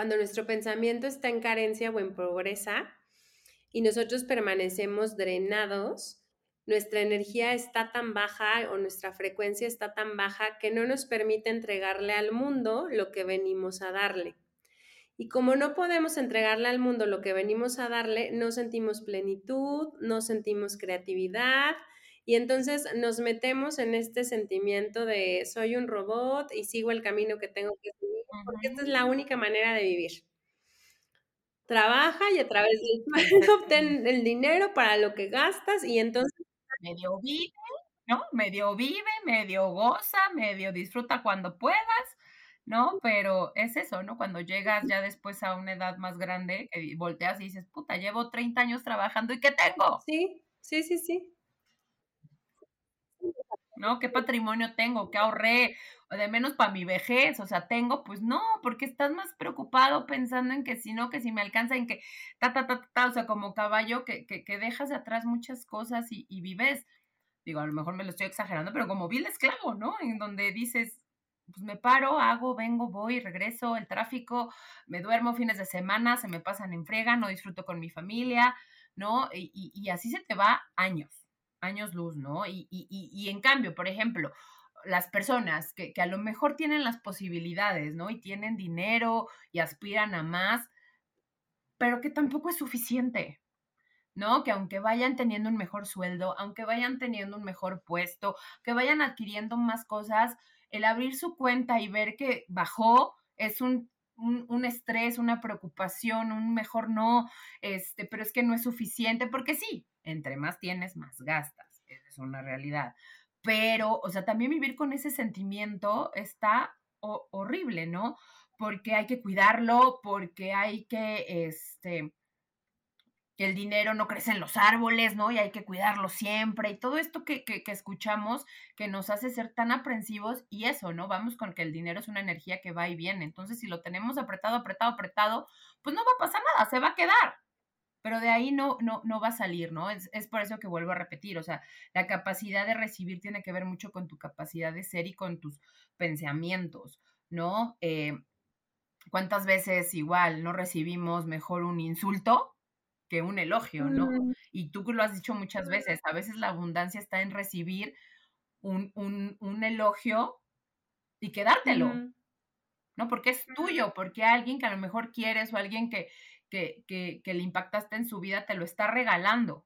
cuando nuestro pensamiento está en carencia o en pobreza y nosotros permanecemos drenados, nuestra energía está tan baja o nuestra frecuencia está tan baja que no nos permite entregarle al mundo lo que venimos a darle. Y como no podemos entregarle al mundo lo que venimos a darle, no sentimos plenitud, no sentimos creatividad y entonces nos metemos en este sentimiento de soy un robot y sigo el camino que tengo que seguir, porque esta es la única manera de vivir. Trabaja y a través del sueldo obtén el dinero para lo que gastas y entonces... Medio vive, ¿no? Medio vive, medio goza, medio disfruta cuando puedas ¿no? Pero es eso, ¿no? Cuando llegas ya después a una edad más grande, volteas y dices, puta, llevo 30 años trabajando y ¿qué tengo? Sí, sí, sí, sí. ¿No? ¿Qué patrimonio tengo? ¿Qué ahorré? O de menos para mi vejez, o sea, tengo, pues no, porque estás más preocupado pensando en que si no, que si me alcanza, en que ta, ta, ta, ta, o sea, como caballo, que, que, que dejas de atrás muchas cosas y, y vives, digo, a lo mejor me lo estoy exagerando, pero como vil esclavo, ¿no? En donde dices, pues me paro, hago, vengo, voy, regreso, el tráfico, me duermo fines de semana, se me pasan en frega, no disfruto con mi familia, ¿no? Y, y, así se te va años, años luz, ¿no? Y, y en cambio, por ejemplo, las personas que, que, a lo mejor tienen las posibilidades, ¿no? Y tienen dinero y aspiran a más, pero que tampoco es suficiente, ¿no? Que aunque vayan teniendo un mejor sueldo, aunque vayan teniendo un mejor puesto, que vayan adquiriendo más cosas, el abrir su cuenta y ver que bajó es un, un, estrés, una preocupación, un mejor no, este, pero es que no es suficiente, porque sí, entre más tienes, más gastas, esa es una realidad. Pero, o sea, también vivir con ese sentimiento está horrible, ¿no? Porque hay que cuidarlo, porque hay que, este, que el dinero no crece en los árboles, ¿no? Y hay que cuidarlo siempre, y todo esto que, que, escuchamos que nos hace ser tan aprensivos, y eso, ¿no? Vamos con que el dinero es una energía que va y viene, entonces si lo tenemos apretado, apretado, apretado, pues no va a pasar nada, se va a quedar, pero de ahí no, no, no va a salir, ¿no? Es, es por eso que vuelvo a repetir, o sea, la capacidad de recibir tiene que ver mucho con tu capacidad de ser y con tus pensamientos, ¿no? Eh, ¿Cuántas veces igual no recibimos mejor un insulto que un elogio, ¿no? Mm. Y tú lo has dicho muchas veces, a veces la abundancia está en recibir un, un, un elogio y quedártelo, ¿no? Porque es tuyo, porque alguien que a lo mejor quieres o alguien que, que, que, que le impactaste en su vida te lo está regalando.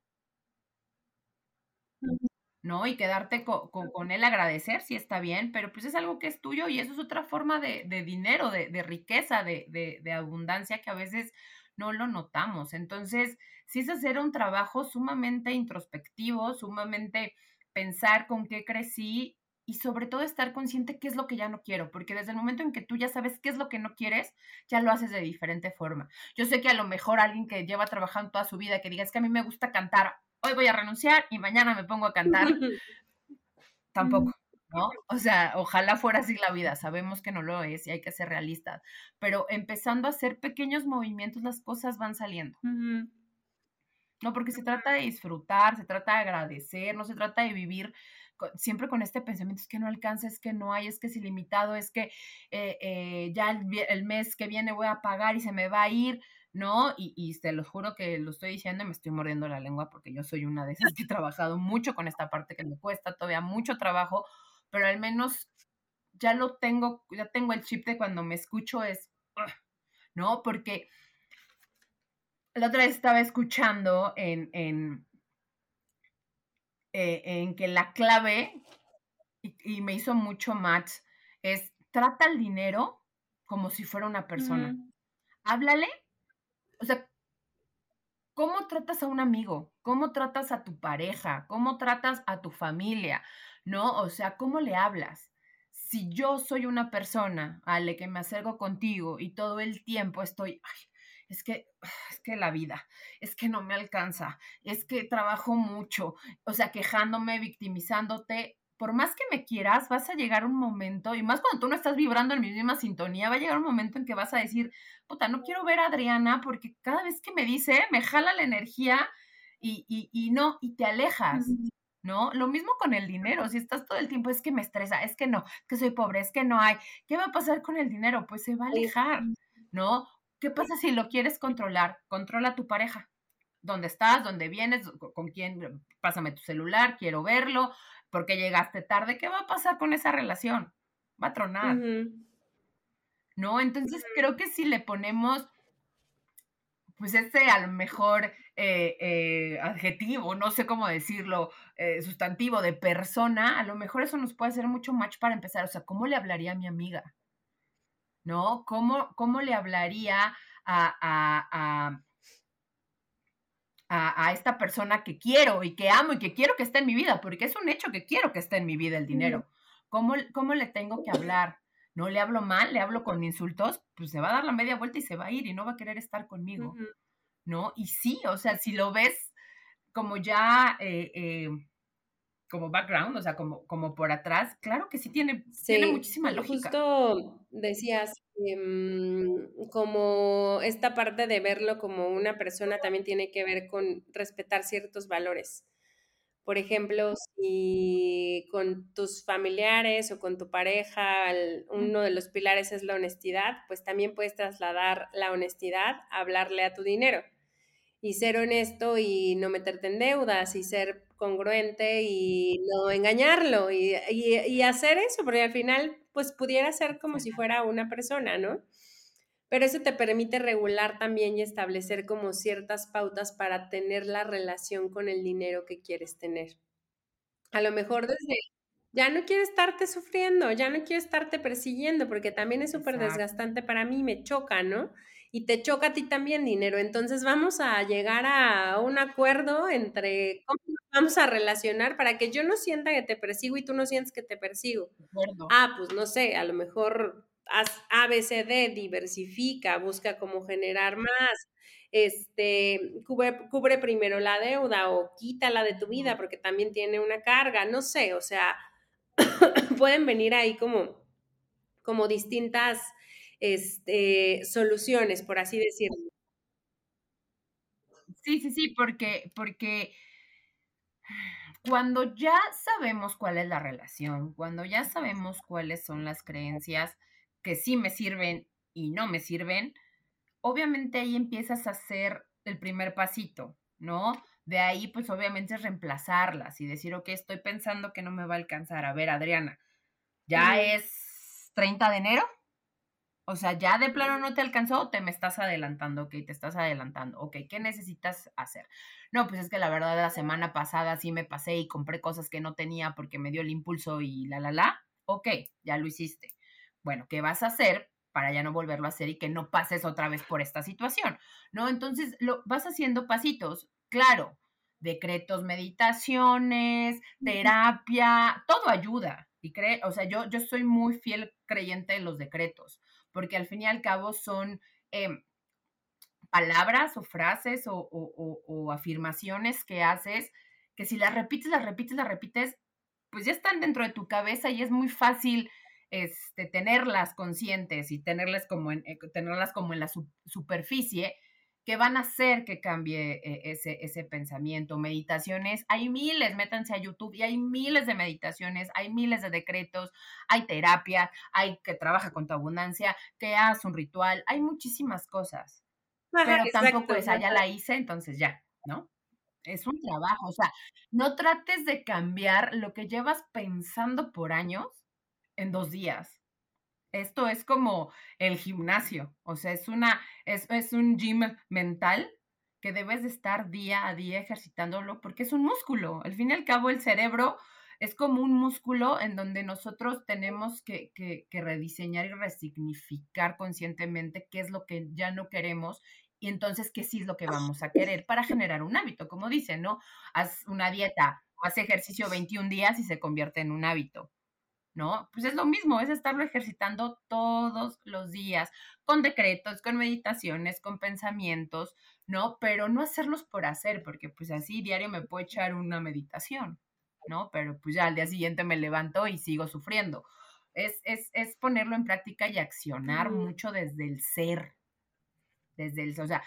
¿no? Y quedarte con, con, él agradecer, si está bien, pero pues es algo que es tuyo y eso es otra forma de, de dinero, de, de riqueza, de, de, abundancia que a veces no lo notamos. Entonces, sí es hacer un trabajo sumamente introspectivo, sumamente pensar con qué crecí y sobre todo estar consciente qué es lo que ya no quiero, porque desde el momento en que tú ya sabes qué es lo que no quieres, ya lo haces de diferente forma. Yo sé que a lo mejor alguien que lleva trabajando toda su vida, que diga, es que a mí me gusta cantar, hoy voy a renunciar y mañana me pongo a cantar, tampoco. ¿no? O sea, ojalá fuera así la vida, sabemos que no lo es y hay que ser realistas, pero empezando a hacer pequeños movimientos, las cosas van saliendo. No, porque se trata de disfrutar, se trata de agradecer, no se trata de vivir siempre con este pensamiento, es que no alcanza, es que no hay, es que es ilimitado, es que eh, eh, ya el, el, mes que viene voy a pagar y se me va a ir. ¿no? Y, y te lo juro que lo estoy diciendo y me estoy mordiendo la lengua porque yo soy una de esas que he trabajado mucho con esta parte que me cuesta todavía mucho trabajo, pero al menos ya lo tengo, ya tengo el chip de cuando me escucho es, ¿no? Porque la otra vez estaba escuchando en, en, eh, en que la clave, y, me hizo mucho match, es trata el dinero como si fuera una persona. Háblale, o sea, ¿cómo tratas a un amigo? ¿Cómo tratas a tu pareja? ¿Cómo tratas a tu familia? ¿no? O sea, ¿cómo le hablas? Si yo soy una persona, Ale, que me acerco contigo y todo el tiempo estoy, ay, es que, es que la vida, es que no me alcanza, es que trabajo mucho, o sea, quejándome, victimizándote, por más que me quieras, vas a llegar un momento, y más cuando tú no estás vibrando en mi misma sintonía, va a llegar un momento en que vas a decir, puta, no quiero ver a Adriana porque cada vez que me dice, me jala la energía y, y, y no, y te alejas. ¿no? Lo mismo con el dinero, si estás todo el tiempo es que me estresa, es que no, que soy pobre, es que no hay, ¿qué va a pasar con el dinero? Pues se va a alejar, ¿no? ¿Qué pasa si lo quieres controlar? Controla a tu pareja. ¿Dónde estás? ¿Dónde vienes? ¿Con quién? Pásame tu celular, quiero verlo, ¿por qué llegaste tarde? ¿Qué va a pasar con esa relación? Va a tronar. ¿no? Entonces creo que si le ponemos pues ese a lo mejor eh, eh, adjetivo, no sé cómo decirlo, eh, sustantivo de persona, a lo mejor eso nos puede hacer mucho match para empezar. O sea, ¿cómo le hablaría a mi amiga? ¿No? ¿Cómo, cómo le hablaría a, a, a, a, esta persona que quiero y que amo y que quiero que esté en mi vida? Porque es un hecho que quiero que esté en mi vida el dinero. ¿Cómo, cómo le tengo que hablar? no le hablo mal, le hablo con insultos, pues se va a dar la media vuelta y se va a ir y no va a querer estar conmigo, ¿no? Y sí, o sea, si lo ves como ya, eh, eh, como background, o sea, como, como por atrás, claro que sí tiene, tiene muchísima lógica. Justo decías, em, como esta parte de verlo como una persona también tiene que ver con respetar ciertos valores. Por ejemplo, si con tus familiares o con tu pareja uno de los pilares es la honestidad, pues también puedes trasladar la honestidad a hablarle a tu dinero y ser honesto y no meterte en deudas y ser congruente y no engañarlo y, y hacer eso, porque al final pues pudiera ser como si fuera una persona, ¿no? pero eso te permite regular también y establecer como ciertas pautas para tener la relación con el dinero que quieres tener. A lo mejor desde ya no quiero estarte sufriendo, ya no quiero estarte persiguiendo, porque también es súper desgastante para mí, me choca, ¿no? Y te choca a ti también dinero. Entonces vamos a llegar a un acuerdo entre cómo vamos a relacionar para que yo no sienta que te persigo y tú no sientes que te persigo. Ah, pues no sé, a lo mejor haz ABCD, diversifica, busca cómo generar más, este, cubre, cubre, primero la deuda o quítala de tu vida porque también tiene una carga, no sé, o sea, pueden venir ahí como, como distintas este, soluciones, por así decirlo. Sí, sí, sí, porque, porque cuando ya sabemos cuál es la relación, cuando ya sabemos cuáles son las creencias, que sí me sirven y no me sirven, obviamente ahí empiezas a hacer el primer pasito, ¿no? De ahí, pues obviamente es reemplazarlas y decir, ok, estoy pensando que no me va a alcanzar. A ver, Adriana, ya es 30 de enero. O sea, ya de plano no te alcanzó, te me estás adelantando, ok, te estás adelantando, ok, ¿qué necesitas hacer? No, pues es que la verdad la semana pasada sí me pasé y compré cosas que no tenía porque me dio el impulso y la, la, la, ok, ya lo hiciste bueno, ¿qué vas a hacer para ya no volverlo a hacer y que no pases otra vez por esta situación? ¿No? Entonces, lo vas haciendo pasitos, claro, decretos, meditaciones, terapia, todo ayuda. Y cree, o sea, yo, yo soy muy fiel creyente de los decretos, porque al fin y al cabo son em, palabras o frases o, afirmaciones que haces que si las repites, las repites, las repites, pues ya están dentro de tu cabeza y es muy fácil este, tenerlas conscientes y tenerlas como en, eh, tenerlas como en la superficie, que van a hacer que cambie eh, ese, ese pensamiento. Meditaciones, hay miles, métanse a YouTube y hay miles de meditaciones, hay miles de decretos, hay terapia, hay que trabaja con tu abundancia, que hace un ritual, hay muchísimas cosas. pero tampoco es, ya la hice, entonces ya, ¿no? Es un trabajo, o sea, no trates de cambiar lo que llevas pensando por años en dos días. Esto es como el gimnasio, o sea, es, una, es, es un gym mental que debes de estar día a día ejercitándolo porque es un músculo. Al fin y al cabo, el cerebro es como un músculo en donde nosotros tenemos que, que, que, rediseñar y resignificar conscientemente qué es lo que ya no queremos y entonces qué sí es lo que vamos a querer para generar un hábito, como dicen, ¿no? Haz una dieta, haz ejercicio 21 días y se convierte en un hábito. ¿No? Pues es lo mismo, es estarlo ejercitando todos los días, con decretos, con meditaciones, con pensamientos, ¿no? Pero no hacerlos por hacer, porque pues así diario me puedo echar una meditación, ¿no? Pero pues ya al día siguiente me levanto y sigo sufriendo. Es, es, es ponerlo en práctica y accionar mucho desde el ser, desde el, o sea,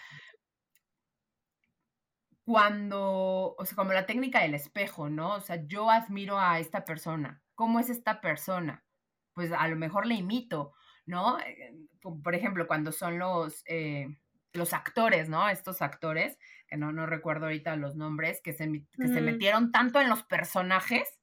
cuando, o sea, como la técnica del espejo, ¿no? O sea, yo admiro a esta persona, ¿cómo es esta persona? Pues a lo mejor le imito, ¿no? Eh, por ejemplo, cuando son los, eh, los actores, ¿no? Estos actores, que no, no recuerdo ahorita los nombres, que, se, que se metieron tanto en los personajes,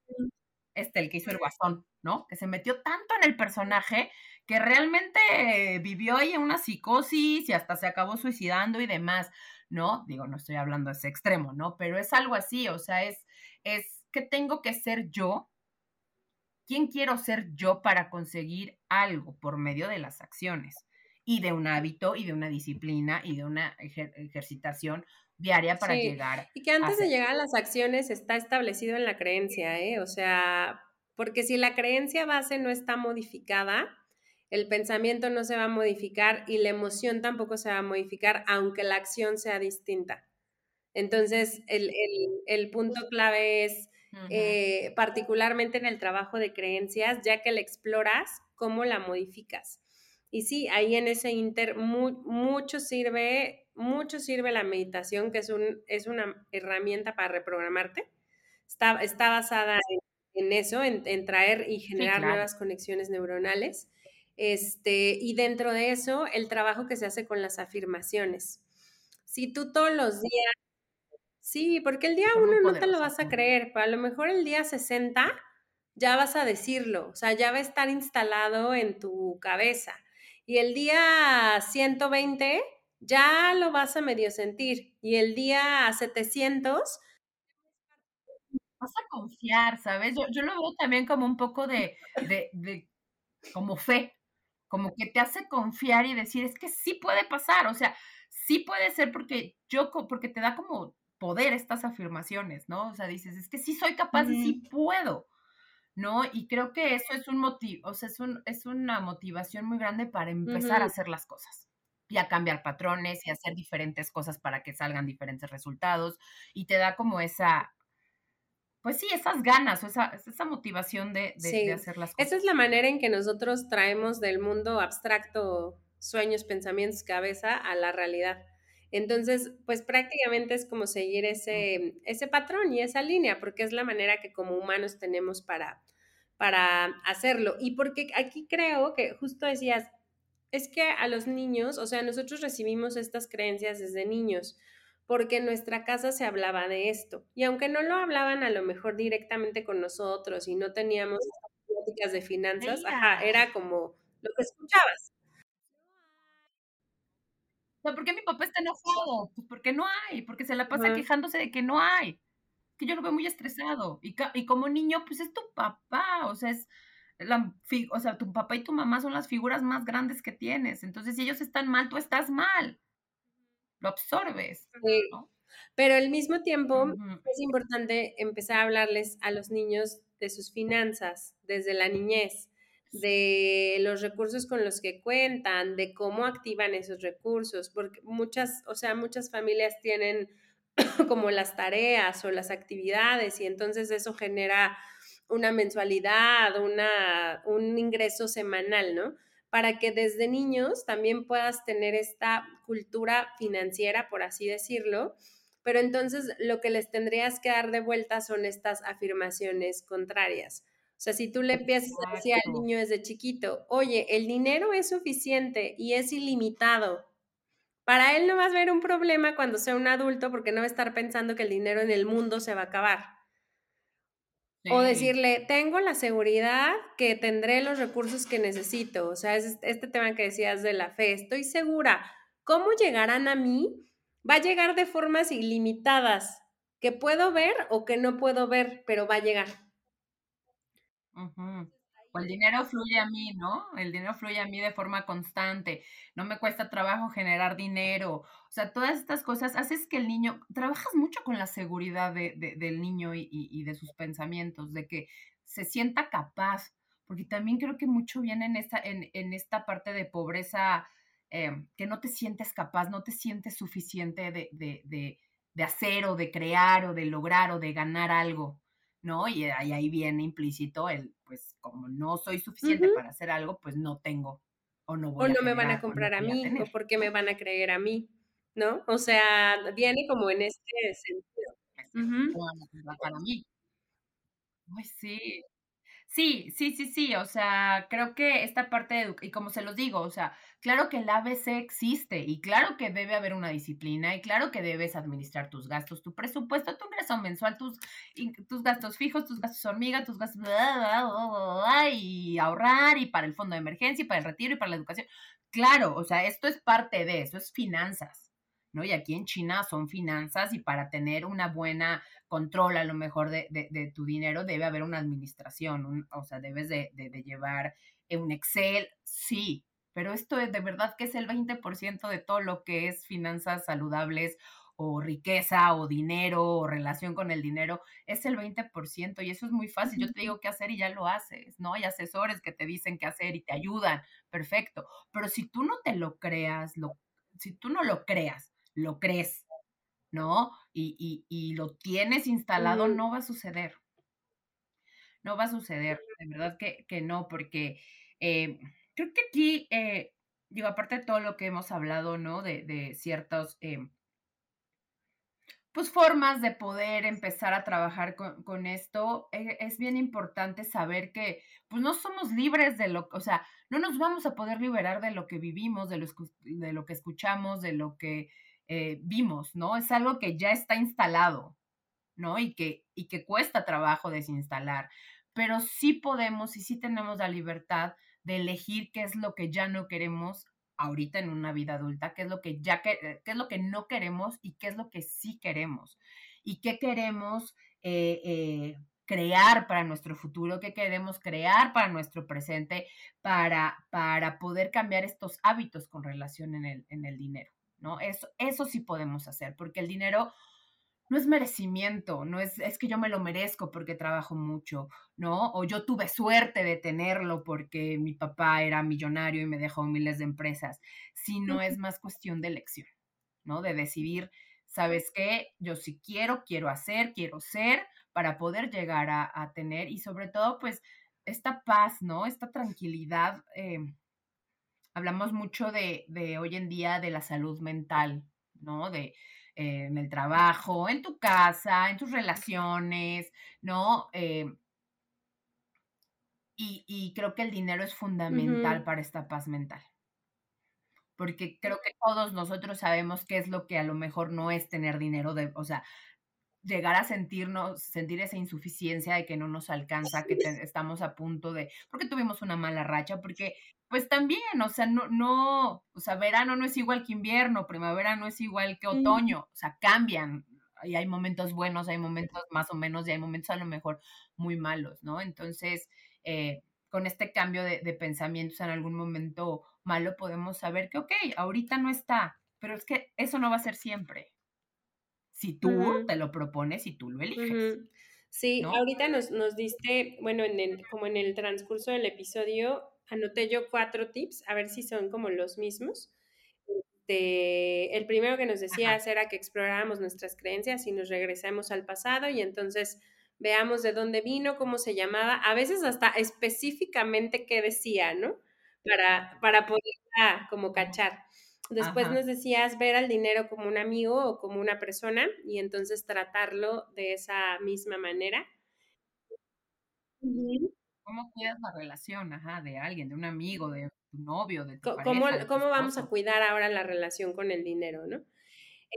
este, el que hizo el guasón, ¿no? Que se metió tanto en el personaje que realmente vivió ahí en una psicosis y hasta se acabó suicidando y demás, ¿no? Digo, no estoy hablando de ese extremo, ¿no? Pero es algo así, o sea, es, es que tengo que ser yo. ¿Quién quiero ser yo para conseguir algo por medio de las acciones? Y de un hábito y de una disciplina y de una ejercitación diaria para llegar. Y que antes de llegar a las acciones está establecido en la creencia, ¿eh? O sea, porque si la creencia base no está modificada, el pensamiento no se va a modificar y la emoción tampoco se va a modificar, aunque la acción sea distinta. Entonces, el, punto clave es, eh, particularmente en el trabajo de creencias, ya que la exploras, cómo la modificas. Y sí, ahí en ese inter mucho sirve, mucho sirve la meditación, que es, un, es una herramienta para reprogramarte. Está, está basada en, eso, en, traer y generar nuevas conexiones neuronales. Este, y dentro de eso, el trabajo que se hace con las afirmaciones. Si tú todos los días, sí, porque el día uno no te lo vas a creer, pero a lo mejor el día 60 ya vas a decirlo, o sea, ya va a estar instalado en tu cabeza. Y el día 120 ya lo vas a medio sentir. Y el día 700 vas a confiar, ¿sabes? Yo, yo, lo veo también como un poco de, de, de, como fe, como que te hace confiar y decir, es que sí puede pasar, o sea, sí puede ser porque yo, porque te da como poder estas afirmaciones, ¿no? O sea, dices, es que sí soy capaz y sí puedo, ¿no? Y creo que eso es un motivo, o sea, es, un, es una motivación muy grande para empezar a hacer las cosas y a cambiar patrones y hacer diferentes cosas para que salgan diferentes resultados y te da como esa, pues sí, esas ganas o esa, esa motivación de, hacer las cosas. Esa es la manera en que nosotros traemos del mundo abstracto sueños, pensamientos, cabeza a la realidad. Entonces, pues prácticamente es como seguir ese, ese patrón y esa línea, porque es la manera que como humanos tenemos para, para hacerlo. Y porque aquí creo que justo decías, es que a los niños, o sea, nosotros recibimos estas creencias desde niños porque en nuestra casa se hablaba de esto. Y aunque no lo hablaban a lo mejor directamente con nosotros y no teníamos pláticas de finanzas, ajá, era como lo que escuchabas. ¿Por qué mi papá está enojado? Pues porque no hay, porque se la pasa quejándose de que no hay. Que yo lo veo muy estresado. Y, y como niño, pues es tu papá, o sea, es la, o sea, tu papá y tu mamá son las figuras más grandes que tienes. Entonces, si ellos están mal, tú estás mal lo absorbes. Pero al mismo tiempo es importante empezar a hablarles a los niños de sus finanzas desde la niñez, de los recursos con los que cuentan, de cómo activan esos recursos, porque muchas, o sea, muchas familias tienen como las tareas o las actividades y entonces eso genera una mensualidad, una, un ingreso semanal, ¿no? para que desde niños también puedas tener esta cultura financiera, por así decirlo. Pero entonces lo que les tendrías que dar de vuelta son estas afirmaciones contrarias. O sea, si tú le empiezas a decir al niño desde chiquito, oye, el dinero es suficiente y es ilimitado, para él no va a haber un problema cuando sea un adulto porque no va a estar pensando que el dinero en el mundo se va a acabar. O decirle, tengo la seguridad que tendré los recursos que necesito. O sea, es este tema que decías de la fe. Estoy segura. ¿Cómo llegarán a mí? Va a llegar de formas ilimitadas, que puedo ver o que no puedo ver, pero va a llegar. O el dinero fluye a mí, ¿no? El dinero fluye a mí de forma constante. No me cuesta trabajo generar dinero. O sea, todas estas cosas haces que el niño, trabajas mucho con la seguridad del niño y, de sus pensamientos, de que se sienta capaz, porque también creo que mucho viene en esta, en, esta parte de pobreza, eh, que no te sientes capaz, no te sientes suficiente de, de hacer o de crear o de lograr o de ganar algo. ¿No? Y ahí, viene implícito el, pues como no soy suficiente para hacer algo, pues no tengo o no voy o no me van a comprar a mí, o porque me van a creer a mí, ¿no? O sea, viene como en este sentido. Para mí. Ay, sí. Sí, sí, sí, sí, o sea, creo que esta parte de, y como se los digo, o sea, claro que el ABC existe y claro que debe haber una disciplina y claro que debes administrar tus gastos, tu presupuesto, tu ingreso mensual, tus, tus gastos fijos, tus gastos hormiga, tus gastos y ahorrar y para el fondo de emergencia y para el retiro y para la educación. Claro, o sea, esto es parte de eso, es finanzas. ¿No? Y aquí en China son finanzas y para tener una buena control a lo mejor de, de, tu dinero debe haber una administración, o sea, debes de, de, llevar un Excel, sí, pero esto es de verdad que es el 20% de todo lo que es finanzas saludables o riqueza o dinero o relación con el dinero, es el 20% y eso es muy fácil. Yo te digo qué hacer y ya lo haces, ¿no? Hay asesores que te dicen qué hacer y te ayudan, perfecto. Pero si tú no te lo creas, lo, si tú no lo creas lo crees, ¿no? Y, y, lo tienes instalado, no va a suceder. No va a suceder, de verdad que, que no, porque eh, creo que aquí, eh, digo, aparte de todo lo que hemos hablado, ¿no? De, de ciertos, eh, pues, formas de poder empezar a trabajar con, con esto, es bien importante saber que, pues, no somos libres de lo, o sea, no nos vamos a poder liberar de lo que vivimos, de lo, de lo que escuchamos, de lo que eh, vimos, ¿no? Es algo que ya está instalado, ¿no? Y que, y que cuesta trabajo desinstalar, pero sí podemos y sí tenemos la libertad de elegir qué es lo que ya no queremos ahorita en una vida adulta, qué es lo que ya qué es lo que no queremos y qué es lo que sí queremos y qué queremos eh, eh, crear para nuestro futuro, qué queremos crear para nuestro presente, para, para poder cambiar estos hábitos con relación en el, en el dinero. ¿No? Eso, eso sí podemos hacer, porque el dinero no es merecimiento, no es, es que yo me lo merezco porque trabajo mucho, ¿no? O yo tuve suerte de tenerlo porque mi papá era millonario y me dejó miles de empresas, sino es más cuestión de elección, ¿no? De decidir, ¿sabes qué? Yo sí quiero, quiero hacer, quiero ser para poder llegar a, tener y sobre todo, pues, esta paz, ¿no? Esta tranquilidad. Eh, hablamos mucho de, hoy en día de la salud mental, ¿no? De eh, en el trabajo, en tu casa, en tus relaciones, ¿no? Eh, y, creo que el dinero es fundamental para esta paz mental. Porque creo que todos nosotros sabemos qué es lo que a lo mejor no es tener dinero, de, o sea, llegar a sentirnos, sentir esa insuficiencia de que no nos alcanza, que estamos a punto de, porque tuvimos una mala racha, porque pues también, o sea, no, no, o sea, verano no es igual que invierno, primavera no es igual que otoño, o sea, cambian. Y hay momentos buenos, hay momentos más o menos, y hay momentos a lo mejor muy malos, ¿no? Entonces, eh, con este cambio de, de, pensamientos en algún momento malo, podemos saber que, ok, ahorita no está, pero es que eso no va a ser siempre. Si tú te lo propones y tú lo eliges. Sí, ahorita nos, nos diste, bueno, en el, como en el transcurso del episodio, anoté yo cuatro tips, a ver si son como los mismos. Este, el primero que nos decías era que exploráramos nuestras creencias y nos regresamos al pasado y entonces veamos de dónde vino, cómo se llamaba, a veces hasta específicamente qué decía, ¿no? Para, para poder como cachar. Después nos decías ver al dinero como un amigo o como una persona y entonces tratarlo de esa misma manera. ¿Cómo cuidas la relación, ajá, de alguien, de un amigo, de tu novio, de tu ¿Cómo, pareja, ¿cómo vamos a cuidar ahora la relación con el dinero, no?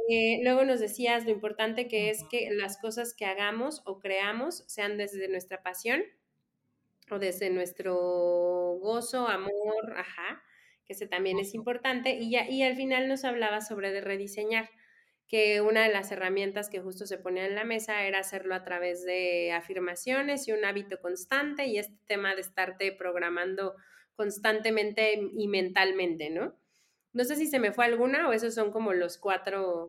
Eh, luego nos decías lo importante que es que las cosas que hagamos o creamos sean desde nuestra pasión o desde nuestro gozo, amor, ajá, que ese también es importante. Y, ya, y al final nos hablaba sobre de rediseñar que una de las herramientas que justo se ponía en la mesa era hacerlo a través de afirmaciones y un hábito constante y este tema de estarte programando constantemente y mentalmente, ¿no? No sé si se me fue alguna o esos son como los cuatro.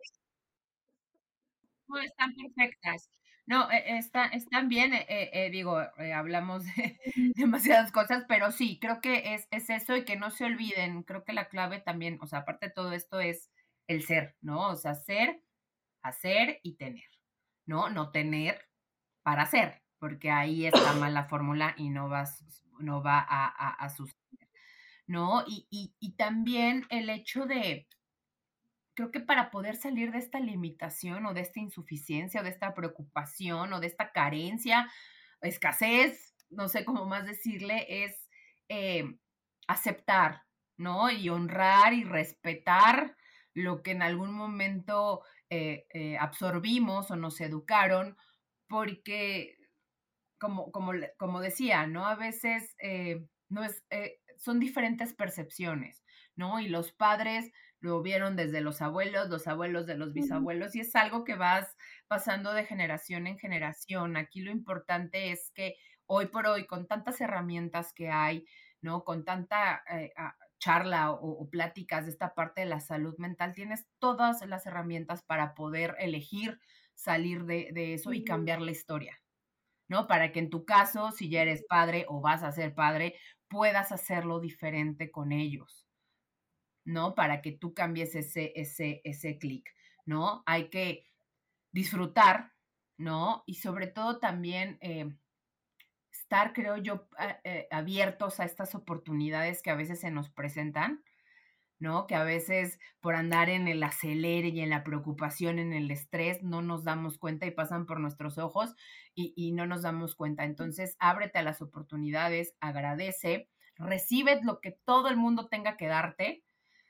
No, están perfectas. No, e, está, están bien, eh, eh, digo, eh, hablamos de demasiadas cosas, pero sí, creo que es, es eso y que no se olviden, creo que la clave también, o sea, aparte de todo esto es el ser, ¿no? O sea, ser, hacer y tener, ¿no? No tener para hacer, porque ahí está mal la fórmula y no va, no va a, a, suceder, ¿no? Y, y, y también el hecho de, creo que para poder salir de esta limitación o de esta insuficiencia o de esta preocupación o de esta carencia, escasez, no sé cómo más decirle, es eh, aceptar, ¿no? Y honrar y respetar lo que en algún momento eh, eh, absorbimos o nos educaron, porque, como, como, como decía, ¿no? A veces no es, son diferentes percepciones, ¿no? Y los padres lo vieron desde los abuelos, los abuelos de los bisabuelos, y es algo que vas pasando de generación en generación. Aquí lo importante es que hoy por hoy, con tantas herramientas que hay, ¿no? Con tanta eh, charla o, pláticas de esta parte de la salud mental, tienes todas las herramientas para poder elegir salir de, eso y cambiar la historia, ¿no? Para que en tu caso, si ya eres padre o vas a ser padre, puedas hacerlo diferente con ellos, ¿no? Para que tú cambies ese, ese, ese clic, ¿no? Hay que disfrutar, ¿no? Y sobre todo también eh, estar, creo yo, eh, abiertos a estas oportunidades que a veces se nos presentan, ¿no? Que a veces por andar en el acelere y en la preocupación, en el estrés, no nos damos cuenta y pasan por nuestros ojos y, y no nos damos cuenta. Entonces, ábrete a las oportunidades, agradece, recibe lo que todo el mundo tenga que darte,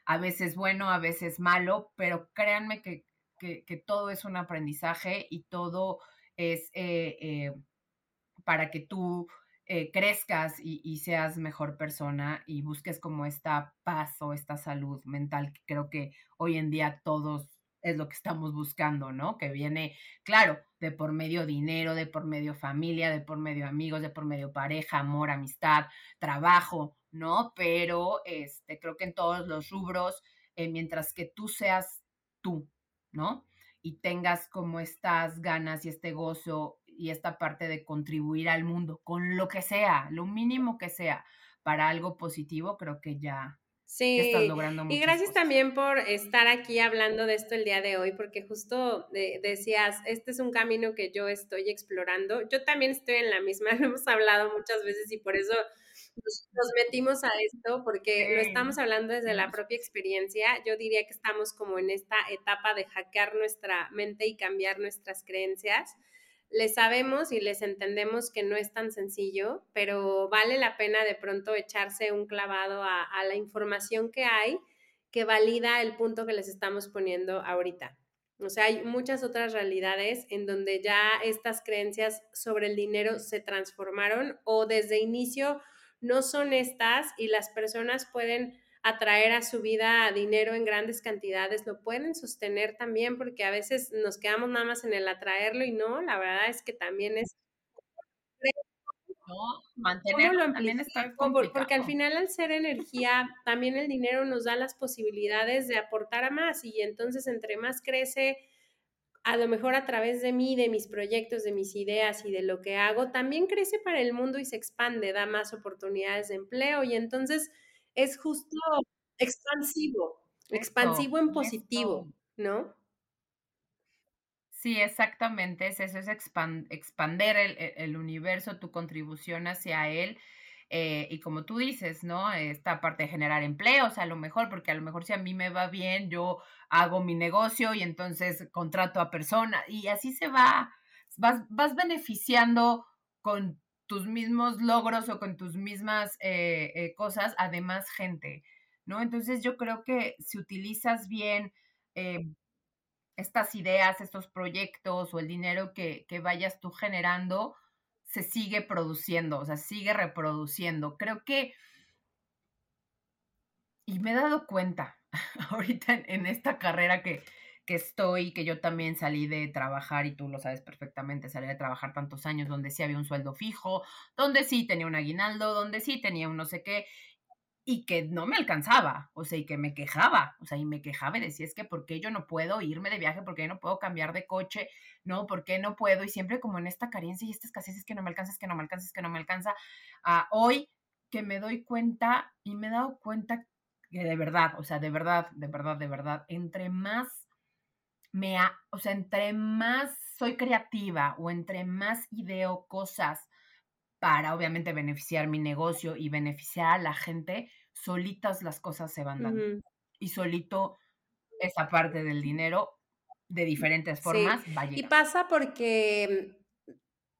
a veces bueno, a veces malo, pero créanme que, que, todo es un aprendizaje y todo es eh, eh, para que tú eh, crezcas y, seas mejor persona y busques como esta paz o esta salud mental que creo que hoy en día todos es lo que estamos buscando, ¿no? Que viene, claro, de por medio dinero, de por medio familia, de por medio amigos, de por medio pareja, amor, amistad, trabajo, ¿no? Pero este, creo que en todos los rubros, eh, mientras que tú seas tú, ¿no? Y tengas como estas ganas y este gozo y esta parte de contribuir al mundo con lo que sea, lo mínimo que sea, para algo positivo, creo que ya, Sí, estás logrando y gracias también por estar aquí hablando de esto el día de hoy, porque justo decías, este es un camino que yo estoy explorando. Yo también estoy en la misma, lo hemos hablado muchas veces y por eso nos, metimos a esto, porque lo estamos hablando desde la propia experiencia. Yo diría que estamos como en esta etapa de hackear nuestra mente y cambiar nuestras creencias les sabemos y les entendemos que no es tan sencillo, pero vale la pena de pronto echarse un clavado a, la información que hay que valida el punto que les estamos poniendo ahorita. O sea, hay muchas otras realidades en donde ya estas creencias sobre el dinero se transformaron o desde inicio no son estas y las personas pueden atraer a su vida dinero en grandes cantidades, lo pueden sostener también, porque a veces nos quedamos nada más en el atraerlo y no, la verdad es que también es... No, mantenerlo también está Porque al final al ser energía, también el dinero nos da las posibilidades de aportar a más y entonces entre más crece, a lo mejor a través de mí, de mis proyectos, de mis ideas y de lo que hago, también crece para el mundo y se expande, da más oportunidades de empleo y entonces es justo expansivo, expansivo en positivo, ¿no? Sí, exactamente, es eso, es expander el, universo, tu contribución hacia él. Eh, y como tú dices, ¿no? Esta parte de generar empleos, a lo mejor, porque a lo mejor si a mí me va bien, yo hago mi negocio y entonces contrato a personas y así se va, vas, vas beneficiando con tus mismos logros o con tus mismas eh, eh, cosas, además gente, ¿no? Entonces yo creo que si utilizas bien eh, estas ideas, estos proyectos o el dinero que, que vayas tú generando, se sigue produciendo, o sea, sigue reproduciendo. Creo que, y me he dado cuenta ahorita en esta carrera que, que estoy, que yo también salí de trabajar, y tú lo sabes perfectamente, salí de trabajar tantos años donde sí había un sueldo fijo, donde sí tenía un aguinaldo, donde sí tenía un no sé qué, y que no me alcanzaba, o sea, y que me quejaba, o sea, y me quejaba y decía, es que ¿por qué yo no puedo irme de viaje? ¿Por qué no puedo cambiar de coche? ¿No? ¿Por qué no puedo? Y siempre como en esta carencia y esta escasez es que no me alcanza, es que no me alcanza, es que no me alcanza. a hoy que me doy cuenta y me he dado cuenta que de verdad, o sea, de verdad, de verdad, de verdad, entre más me, o sea, entre más soy creativa o entre más ideo cosas para obviamente beneficiar mi negocio y beneficiar a la gente, solitas las cosas se van dando. Y solito esa parte del dinero de diferentes formas va a Y pasa porque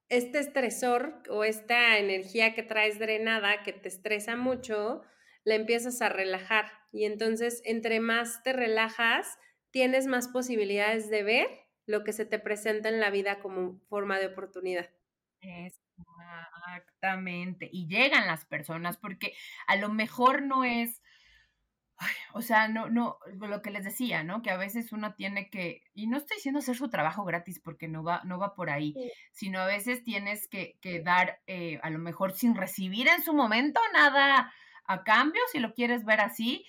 este estresor o esta energía que traes drenada, que te estresa mucho, la empiezas a relajar. Y entonces, entre más te relajas, tienes más posibilidades de ver lo que se te presenta en la vida como forma de oportunidad. Exactamente. Y llegan las personas porque a lo mejor no es o sea, no, no, lo que les decía, ¿no? Que a veces uno tiene que, y no estoy diciendo hacer su trabajo gratis porque no va, no va por ahí, sino a veces tienes que, que dar, eh, a lo mejor sin recibir en su momento nada a cambio, si lo quieres ver así,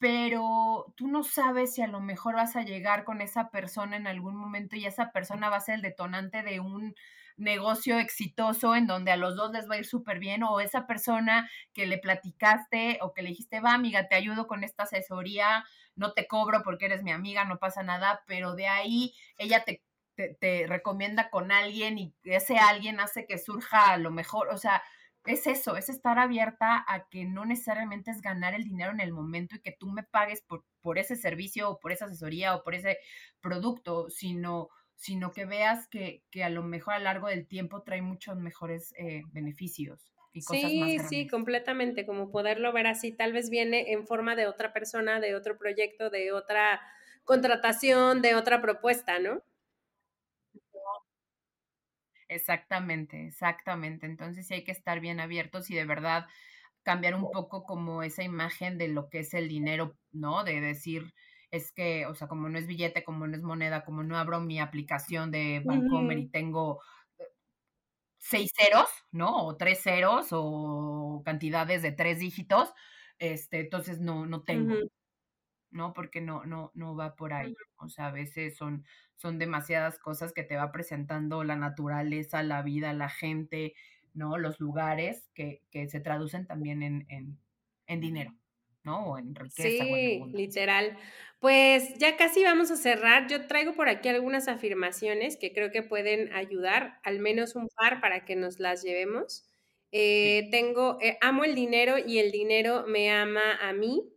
pero tú no sabes si a lo mejor vas a llegar con esa persona en algún momento y esa persona va a ser el detonante de un negocio exitoso en donde a los dos les va a ir súper bien o esa persona que le platicaste o que le dijiste, va amiga, te ayudo con esta asesoría, no te cobro porque eres mi amiga, no pasa nada, pero de ahí ella te, te, recomienda con alguien y ese alguien hace que surja a lo mejor, o sea, es eso, es estar abierta a que no necesariamente es ganar el dinero en el momento y que tú me pagues por, por ese servicio o por esa asesoría o por ese producto, sino sino que veas que, que, a lo mejor a lo largo del tiempo trae muchos mejores eh, beneficios. Y cosas sí, más sí, completamente, como poderlo ver así, tal vez viene en forma de otra persona, de otro proyecto, de otra contratación, de otra propuesta, ¿no? Exactamente, exactamente. Entonces sí hay que estar bien abiertos y de verdad cambiar un poco como esa imagen de lo que es el dinero, ¿no? De decir, es que, o sea, como no es billete, como no es moneda, como no abro mi aplicación de Bancomer y tengo eh, seis ceros, ¿no? O tres ceros o cantidades de tres dígitos, este, entonces no, no tengo, ¿no? Porque no, no, no va por ahí. O sea, a veces son, son demasiadas cosas que te va presentando la naturaleza, la vida, la gente, ¿no? Los lugares que, que se traducen también en, en, en dinero. ¿no? O en riqueza. Sí, literal. Pues ya casi vamos a cerrar. Yo traigo por aquí algunas afirmaciones que creo que pueden ayudar, al menos un par para que nos las llevemos. Eh, tengo, eh, amo el dinero y el dinero me ama a mí.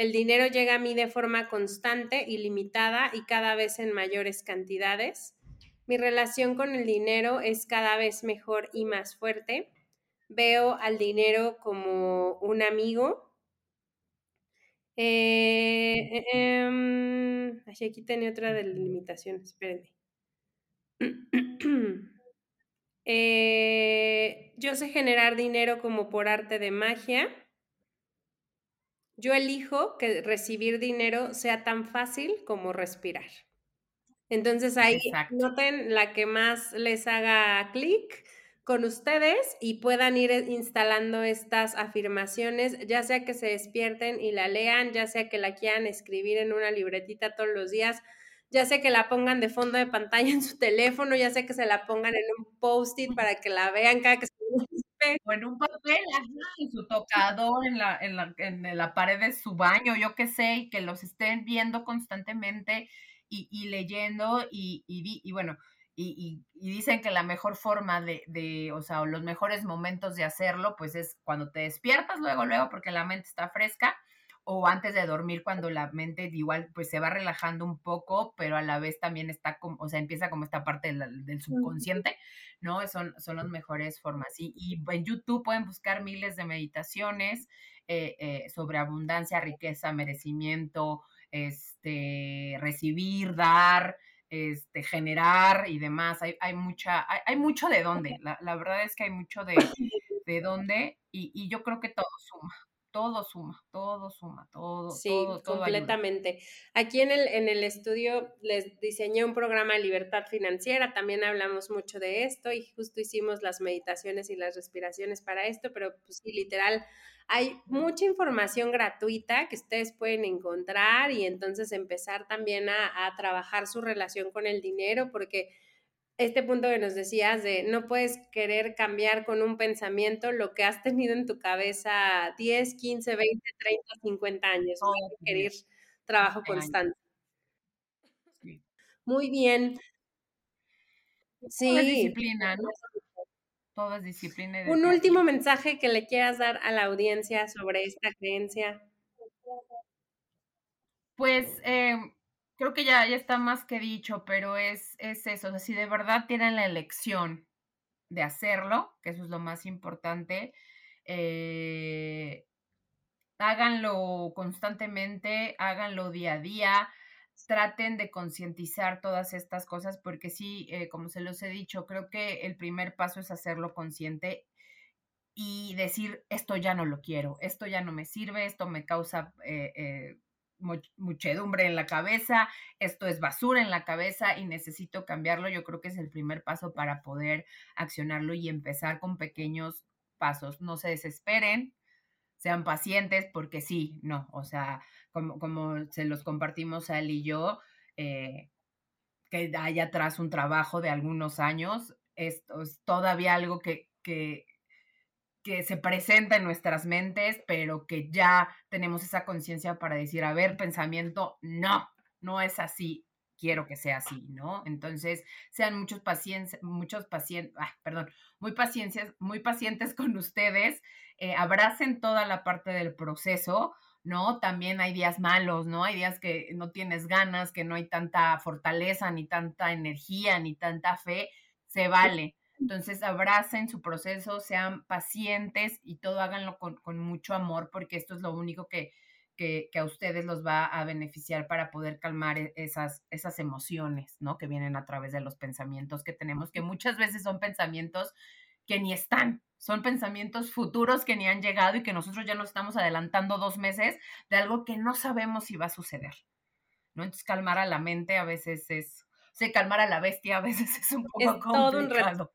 El dinero llega a mí de forma constante, ilimitada y cada vez en mayores cantidades. Mi relación con el dinero es cada vez mejor y más fuerte. Veo al dinero como un amigo, eh, em, aquí tenía otra de limitaciones, espérenme. Eh, yo sé generar dinero como por arte de magia. Yo elijo que recibir dinero sea tan fácil como respirar. Entonces ahí noten la que más les haga clic con ustedes y puedan ir eh, instalando estas afirmaciones, ya sea que se despierten y la lean, ya sea que la quieran escribir en una libretita todos los días, ya sea que la pongan de fondo de pantalla en su teléfono, ya sea que se la pongan en un post-it para que la vean cada que se en un papel, en su tocador, en la, en, la, en la pared de su baño, yo qué sé, y que los estén viendo constantemente y, y leyendo y, y, y bueno, y, dicen que la mejor forma de, de, o sea, los mejores momentos de hacerlo, pues es cuando te despiertas luego, luego, porque la mente está fresca, o antes de dormir cuando la mente igual pues se va relajando un poco, pero a la vez también está como, o sea, empieza como esta parte del, subconsciente, ¿no? Son, son las mejores formas. Y, y en YouTube pueden buscar miles de meditaciones eh, eh, sobre abundancia, riqueza, merecimiento, este, recibir, dar, este, generar y demás. Hay, hay mucha, hay, mucho de dónde. La, la, verdad es que hay mucho de, de dónde y, y yo creo que todo suma todo suma, todo suma, todo. Sí, todo, completamente. Aquí en el, en el estudio les diseñé un programa de libertad financiera, también hablamos mucho de esto y justo hicimos las meditaciones y las respiraciones para esto, pero pues sí, literal, hay mucha información gratuita que ustedes pueden encontrar y entonces empezar también a, a trabajar su relación con el dinero, porque este punto que nos decías de no puedes querer cambiar con un pensamiento lo que has tenido en tu cabeza 10, 15, 20, 30, 50 años. No querer trabajo constante. Muy bien. Sí. Todo es disciplina, ¿no? Todo es disciplina. Un último mensaje que le quieras dar a la audiencia sobre esta creencia. Pues eh, creo que ya, ya está más que dicho, pero es, es eso, o si de verdad tienen la elección de hacerlo, que eso es lo más importante. Eh, háganlo constantemente, háganlo día a día, traten de concientizar todas estas cosas, porque sí, eh, como se los he dicho, creo que el primer paso es hacerlo consciente y decir, esto ya no lo quiero, esto ya no me sirve, esto me causa eh, muchedumbre en la cabeza, esto es basura en la cabeza y necesito cambiarlo. Yo creo que es el primer paso para poder accionarlo y empezar con pequeños pasos. No se desesperen, sean pacientes, porque sí, no, o sea, como, como se los compartimos a él y yo, eh, que hay atrás un trabajo de algunos años, esto es todavía algo que, que, que se presenta en nuestras mentes, pero que ya tenemos esa conciencia para decir, a ver, pensamiento, no, no es así, quiero que sea así, ¿no? Entonces, sean muchos pacientes, muchos pacientes, ah, perdón, muy pacientes, muy pacientes con ustedes, eh, abracen toda la parte del proceso, ¿no? También hay días malos, ¿no? Hay días que no tienes ganas, que no hay tanta fortaleza, ni tanta energía, ni tanta fe, se vale. Entonces, abracen su proceso, sean pacientes y todo háganlo con, mucho amor, porque esto es lo único que, que, a ustedes los va a beneficiar para poder calmar e, esas, esas emociones, ¿no? Que vienen a través de los pensamientos que tenemos, que muchas veces son pensamientos que ni están, son pensamientos futuros que ni han llegado y que nosotros ya nos estamos adelantando dos meses de algo que no sabemos si va a suceder, ¿no? Entonces, calmar a la mente a veces es, o sea, calmar a la bestia a veces es un poco es Todo un reto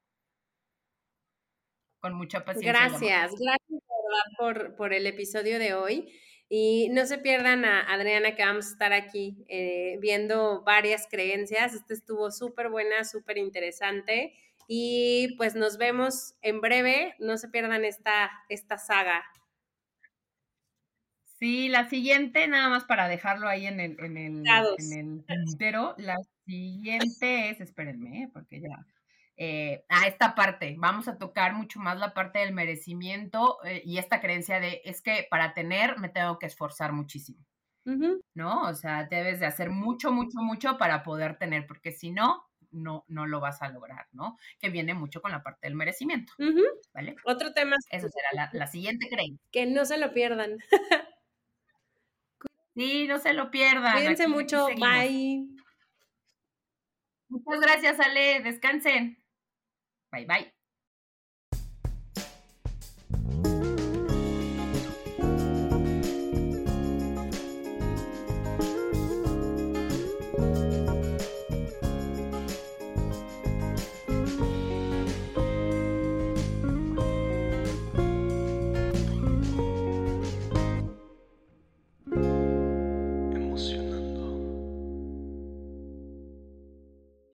con mucha paciencia. Gracias, gracias por, por el episodio de hoy. Y no se pierdan a Adriana, que vamos a estar aquí eh, viendo varias creencias. Este estuvo súper buena, súper interesante. Y pues nos vemos en breve. No se pierdan esta, esta saga. Sí, la siguiente, nada más para dejarlo ahí en el, en el, en el la siguiente es, espérenme, ¿eh? porque ya eh, a esta parte. Vamos a tocar mucho más la parte del merecimiento eh, y esta creencia de es que para tener me tengo que esforzar muchísimo. ¿No? O sea, debes de hacer mucho, mucho, mucho para poder tener, porque si no, no, no lo vas a lograr, ¿no? Que viene mucho con la parte del merecimiento. ¿Vale? Otro tema. Eso será la, siguiente creencia. Que no se lo pierdan. sí, no se lo pierdan. Cuídense mucho. Bye. Muchas gracias, Ale. Descansen. Bye bye.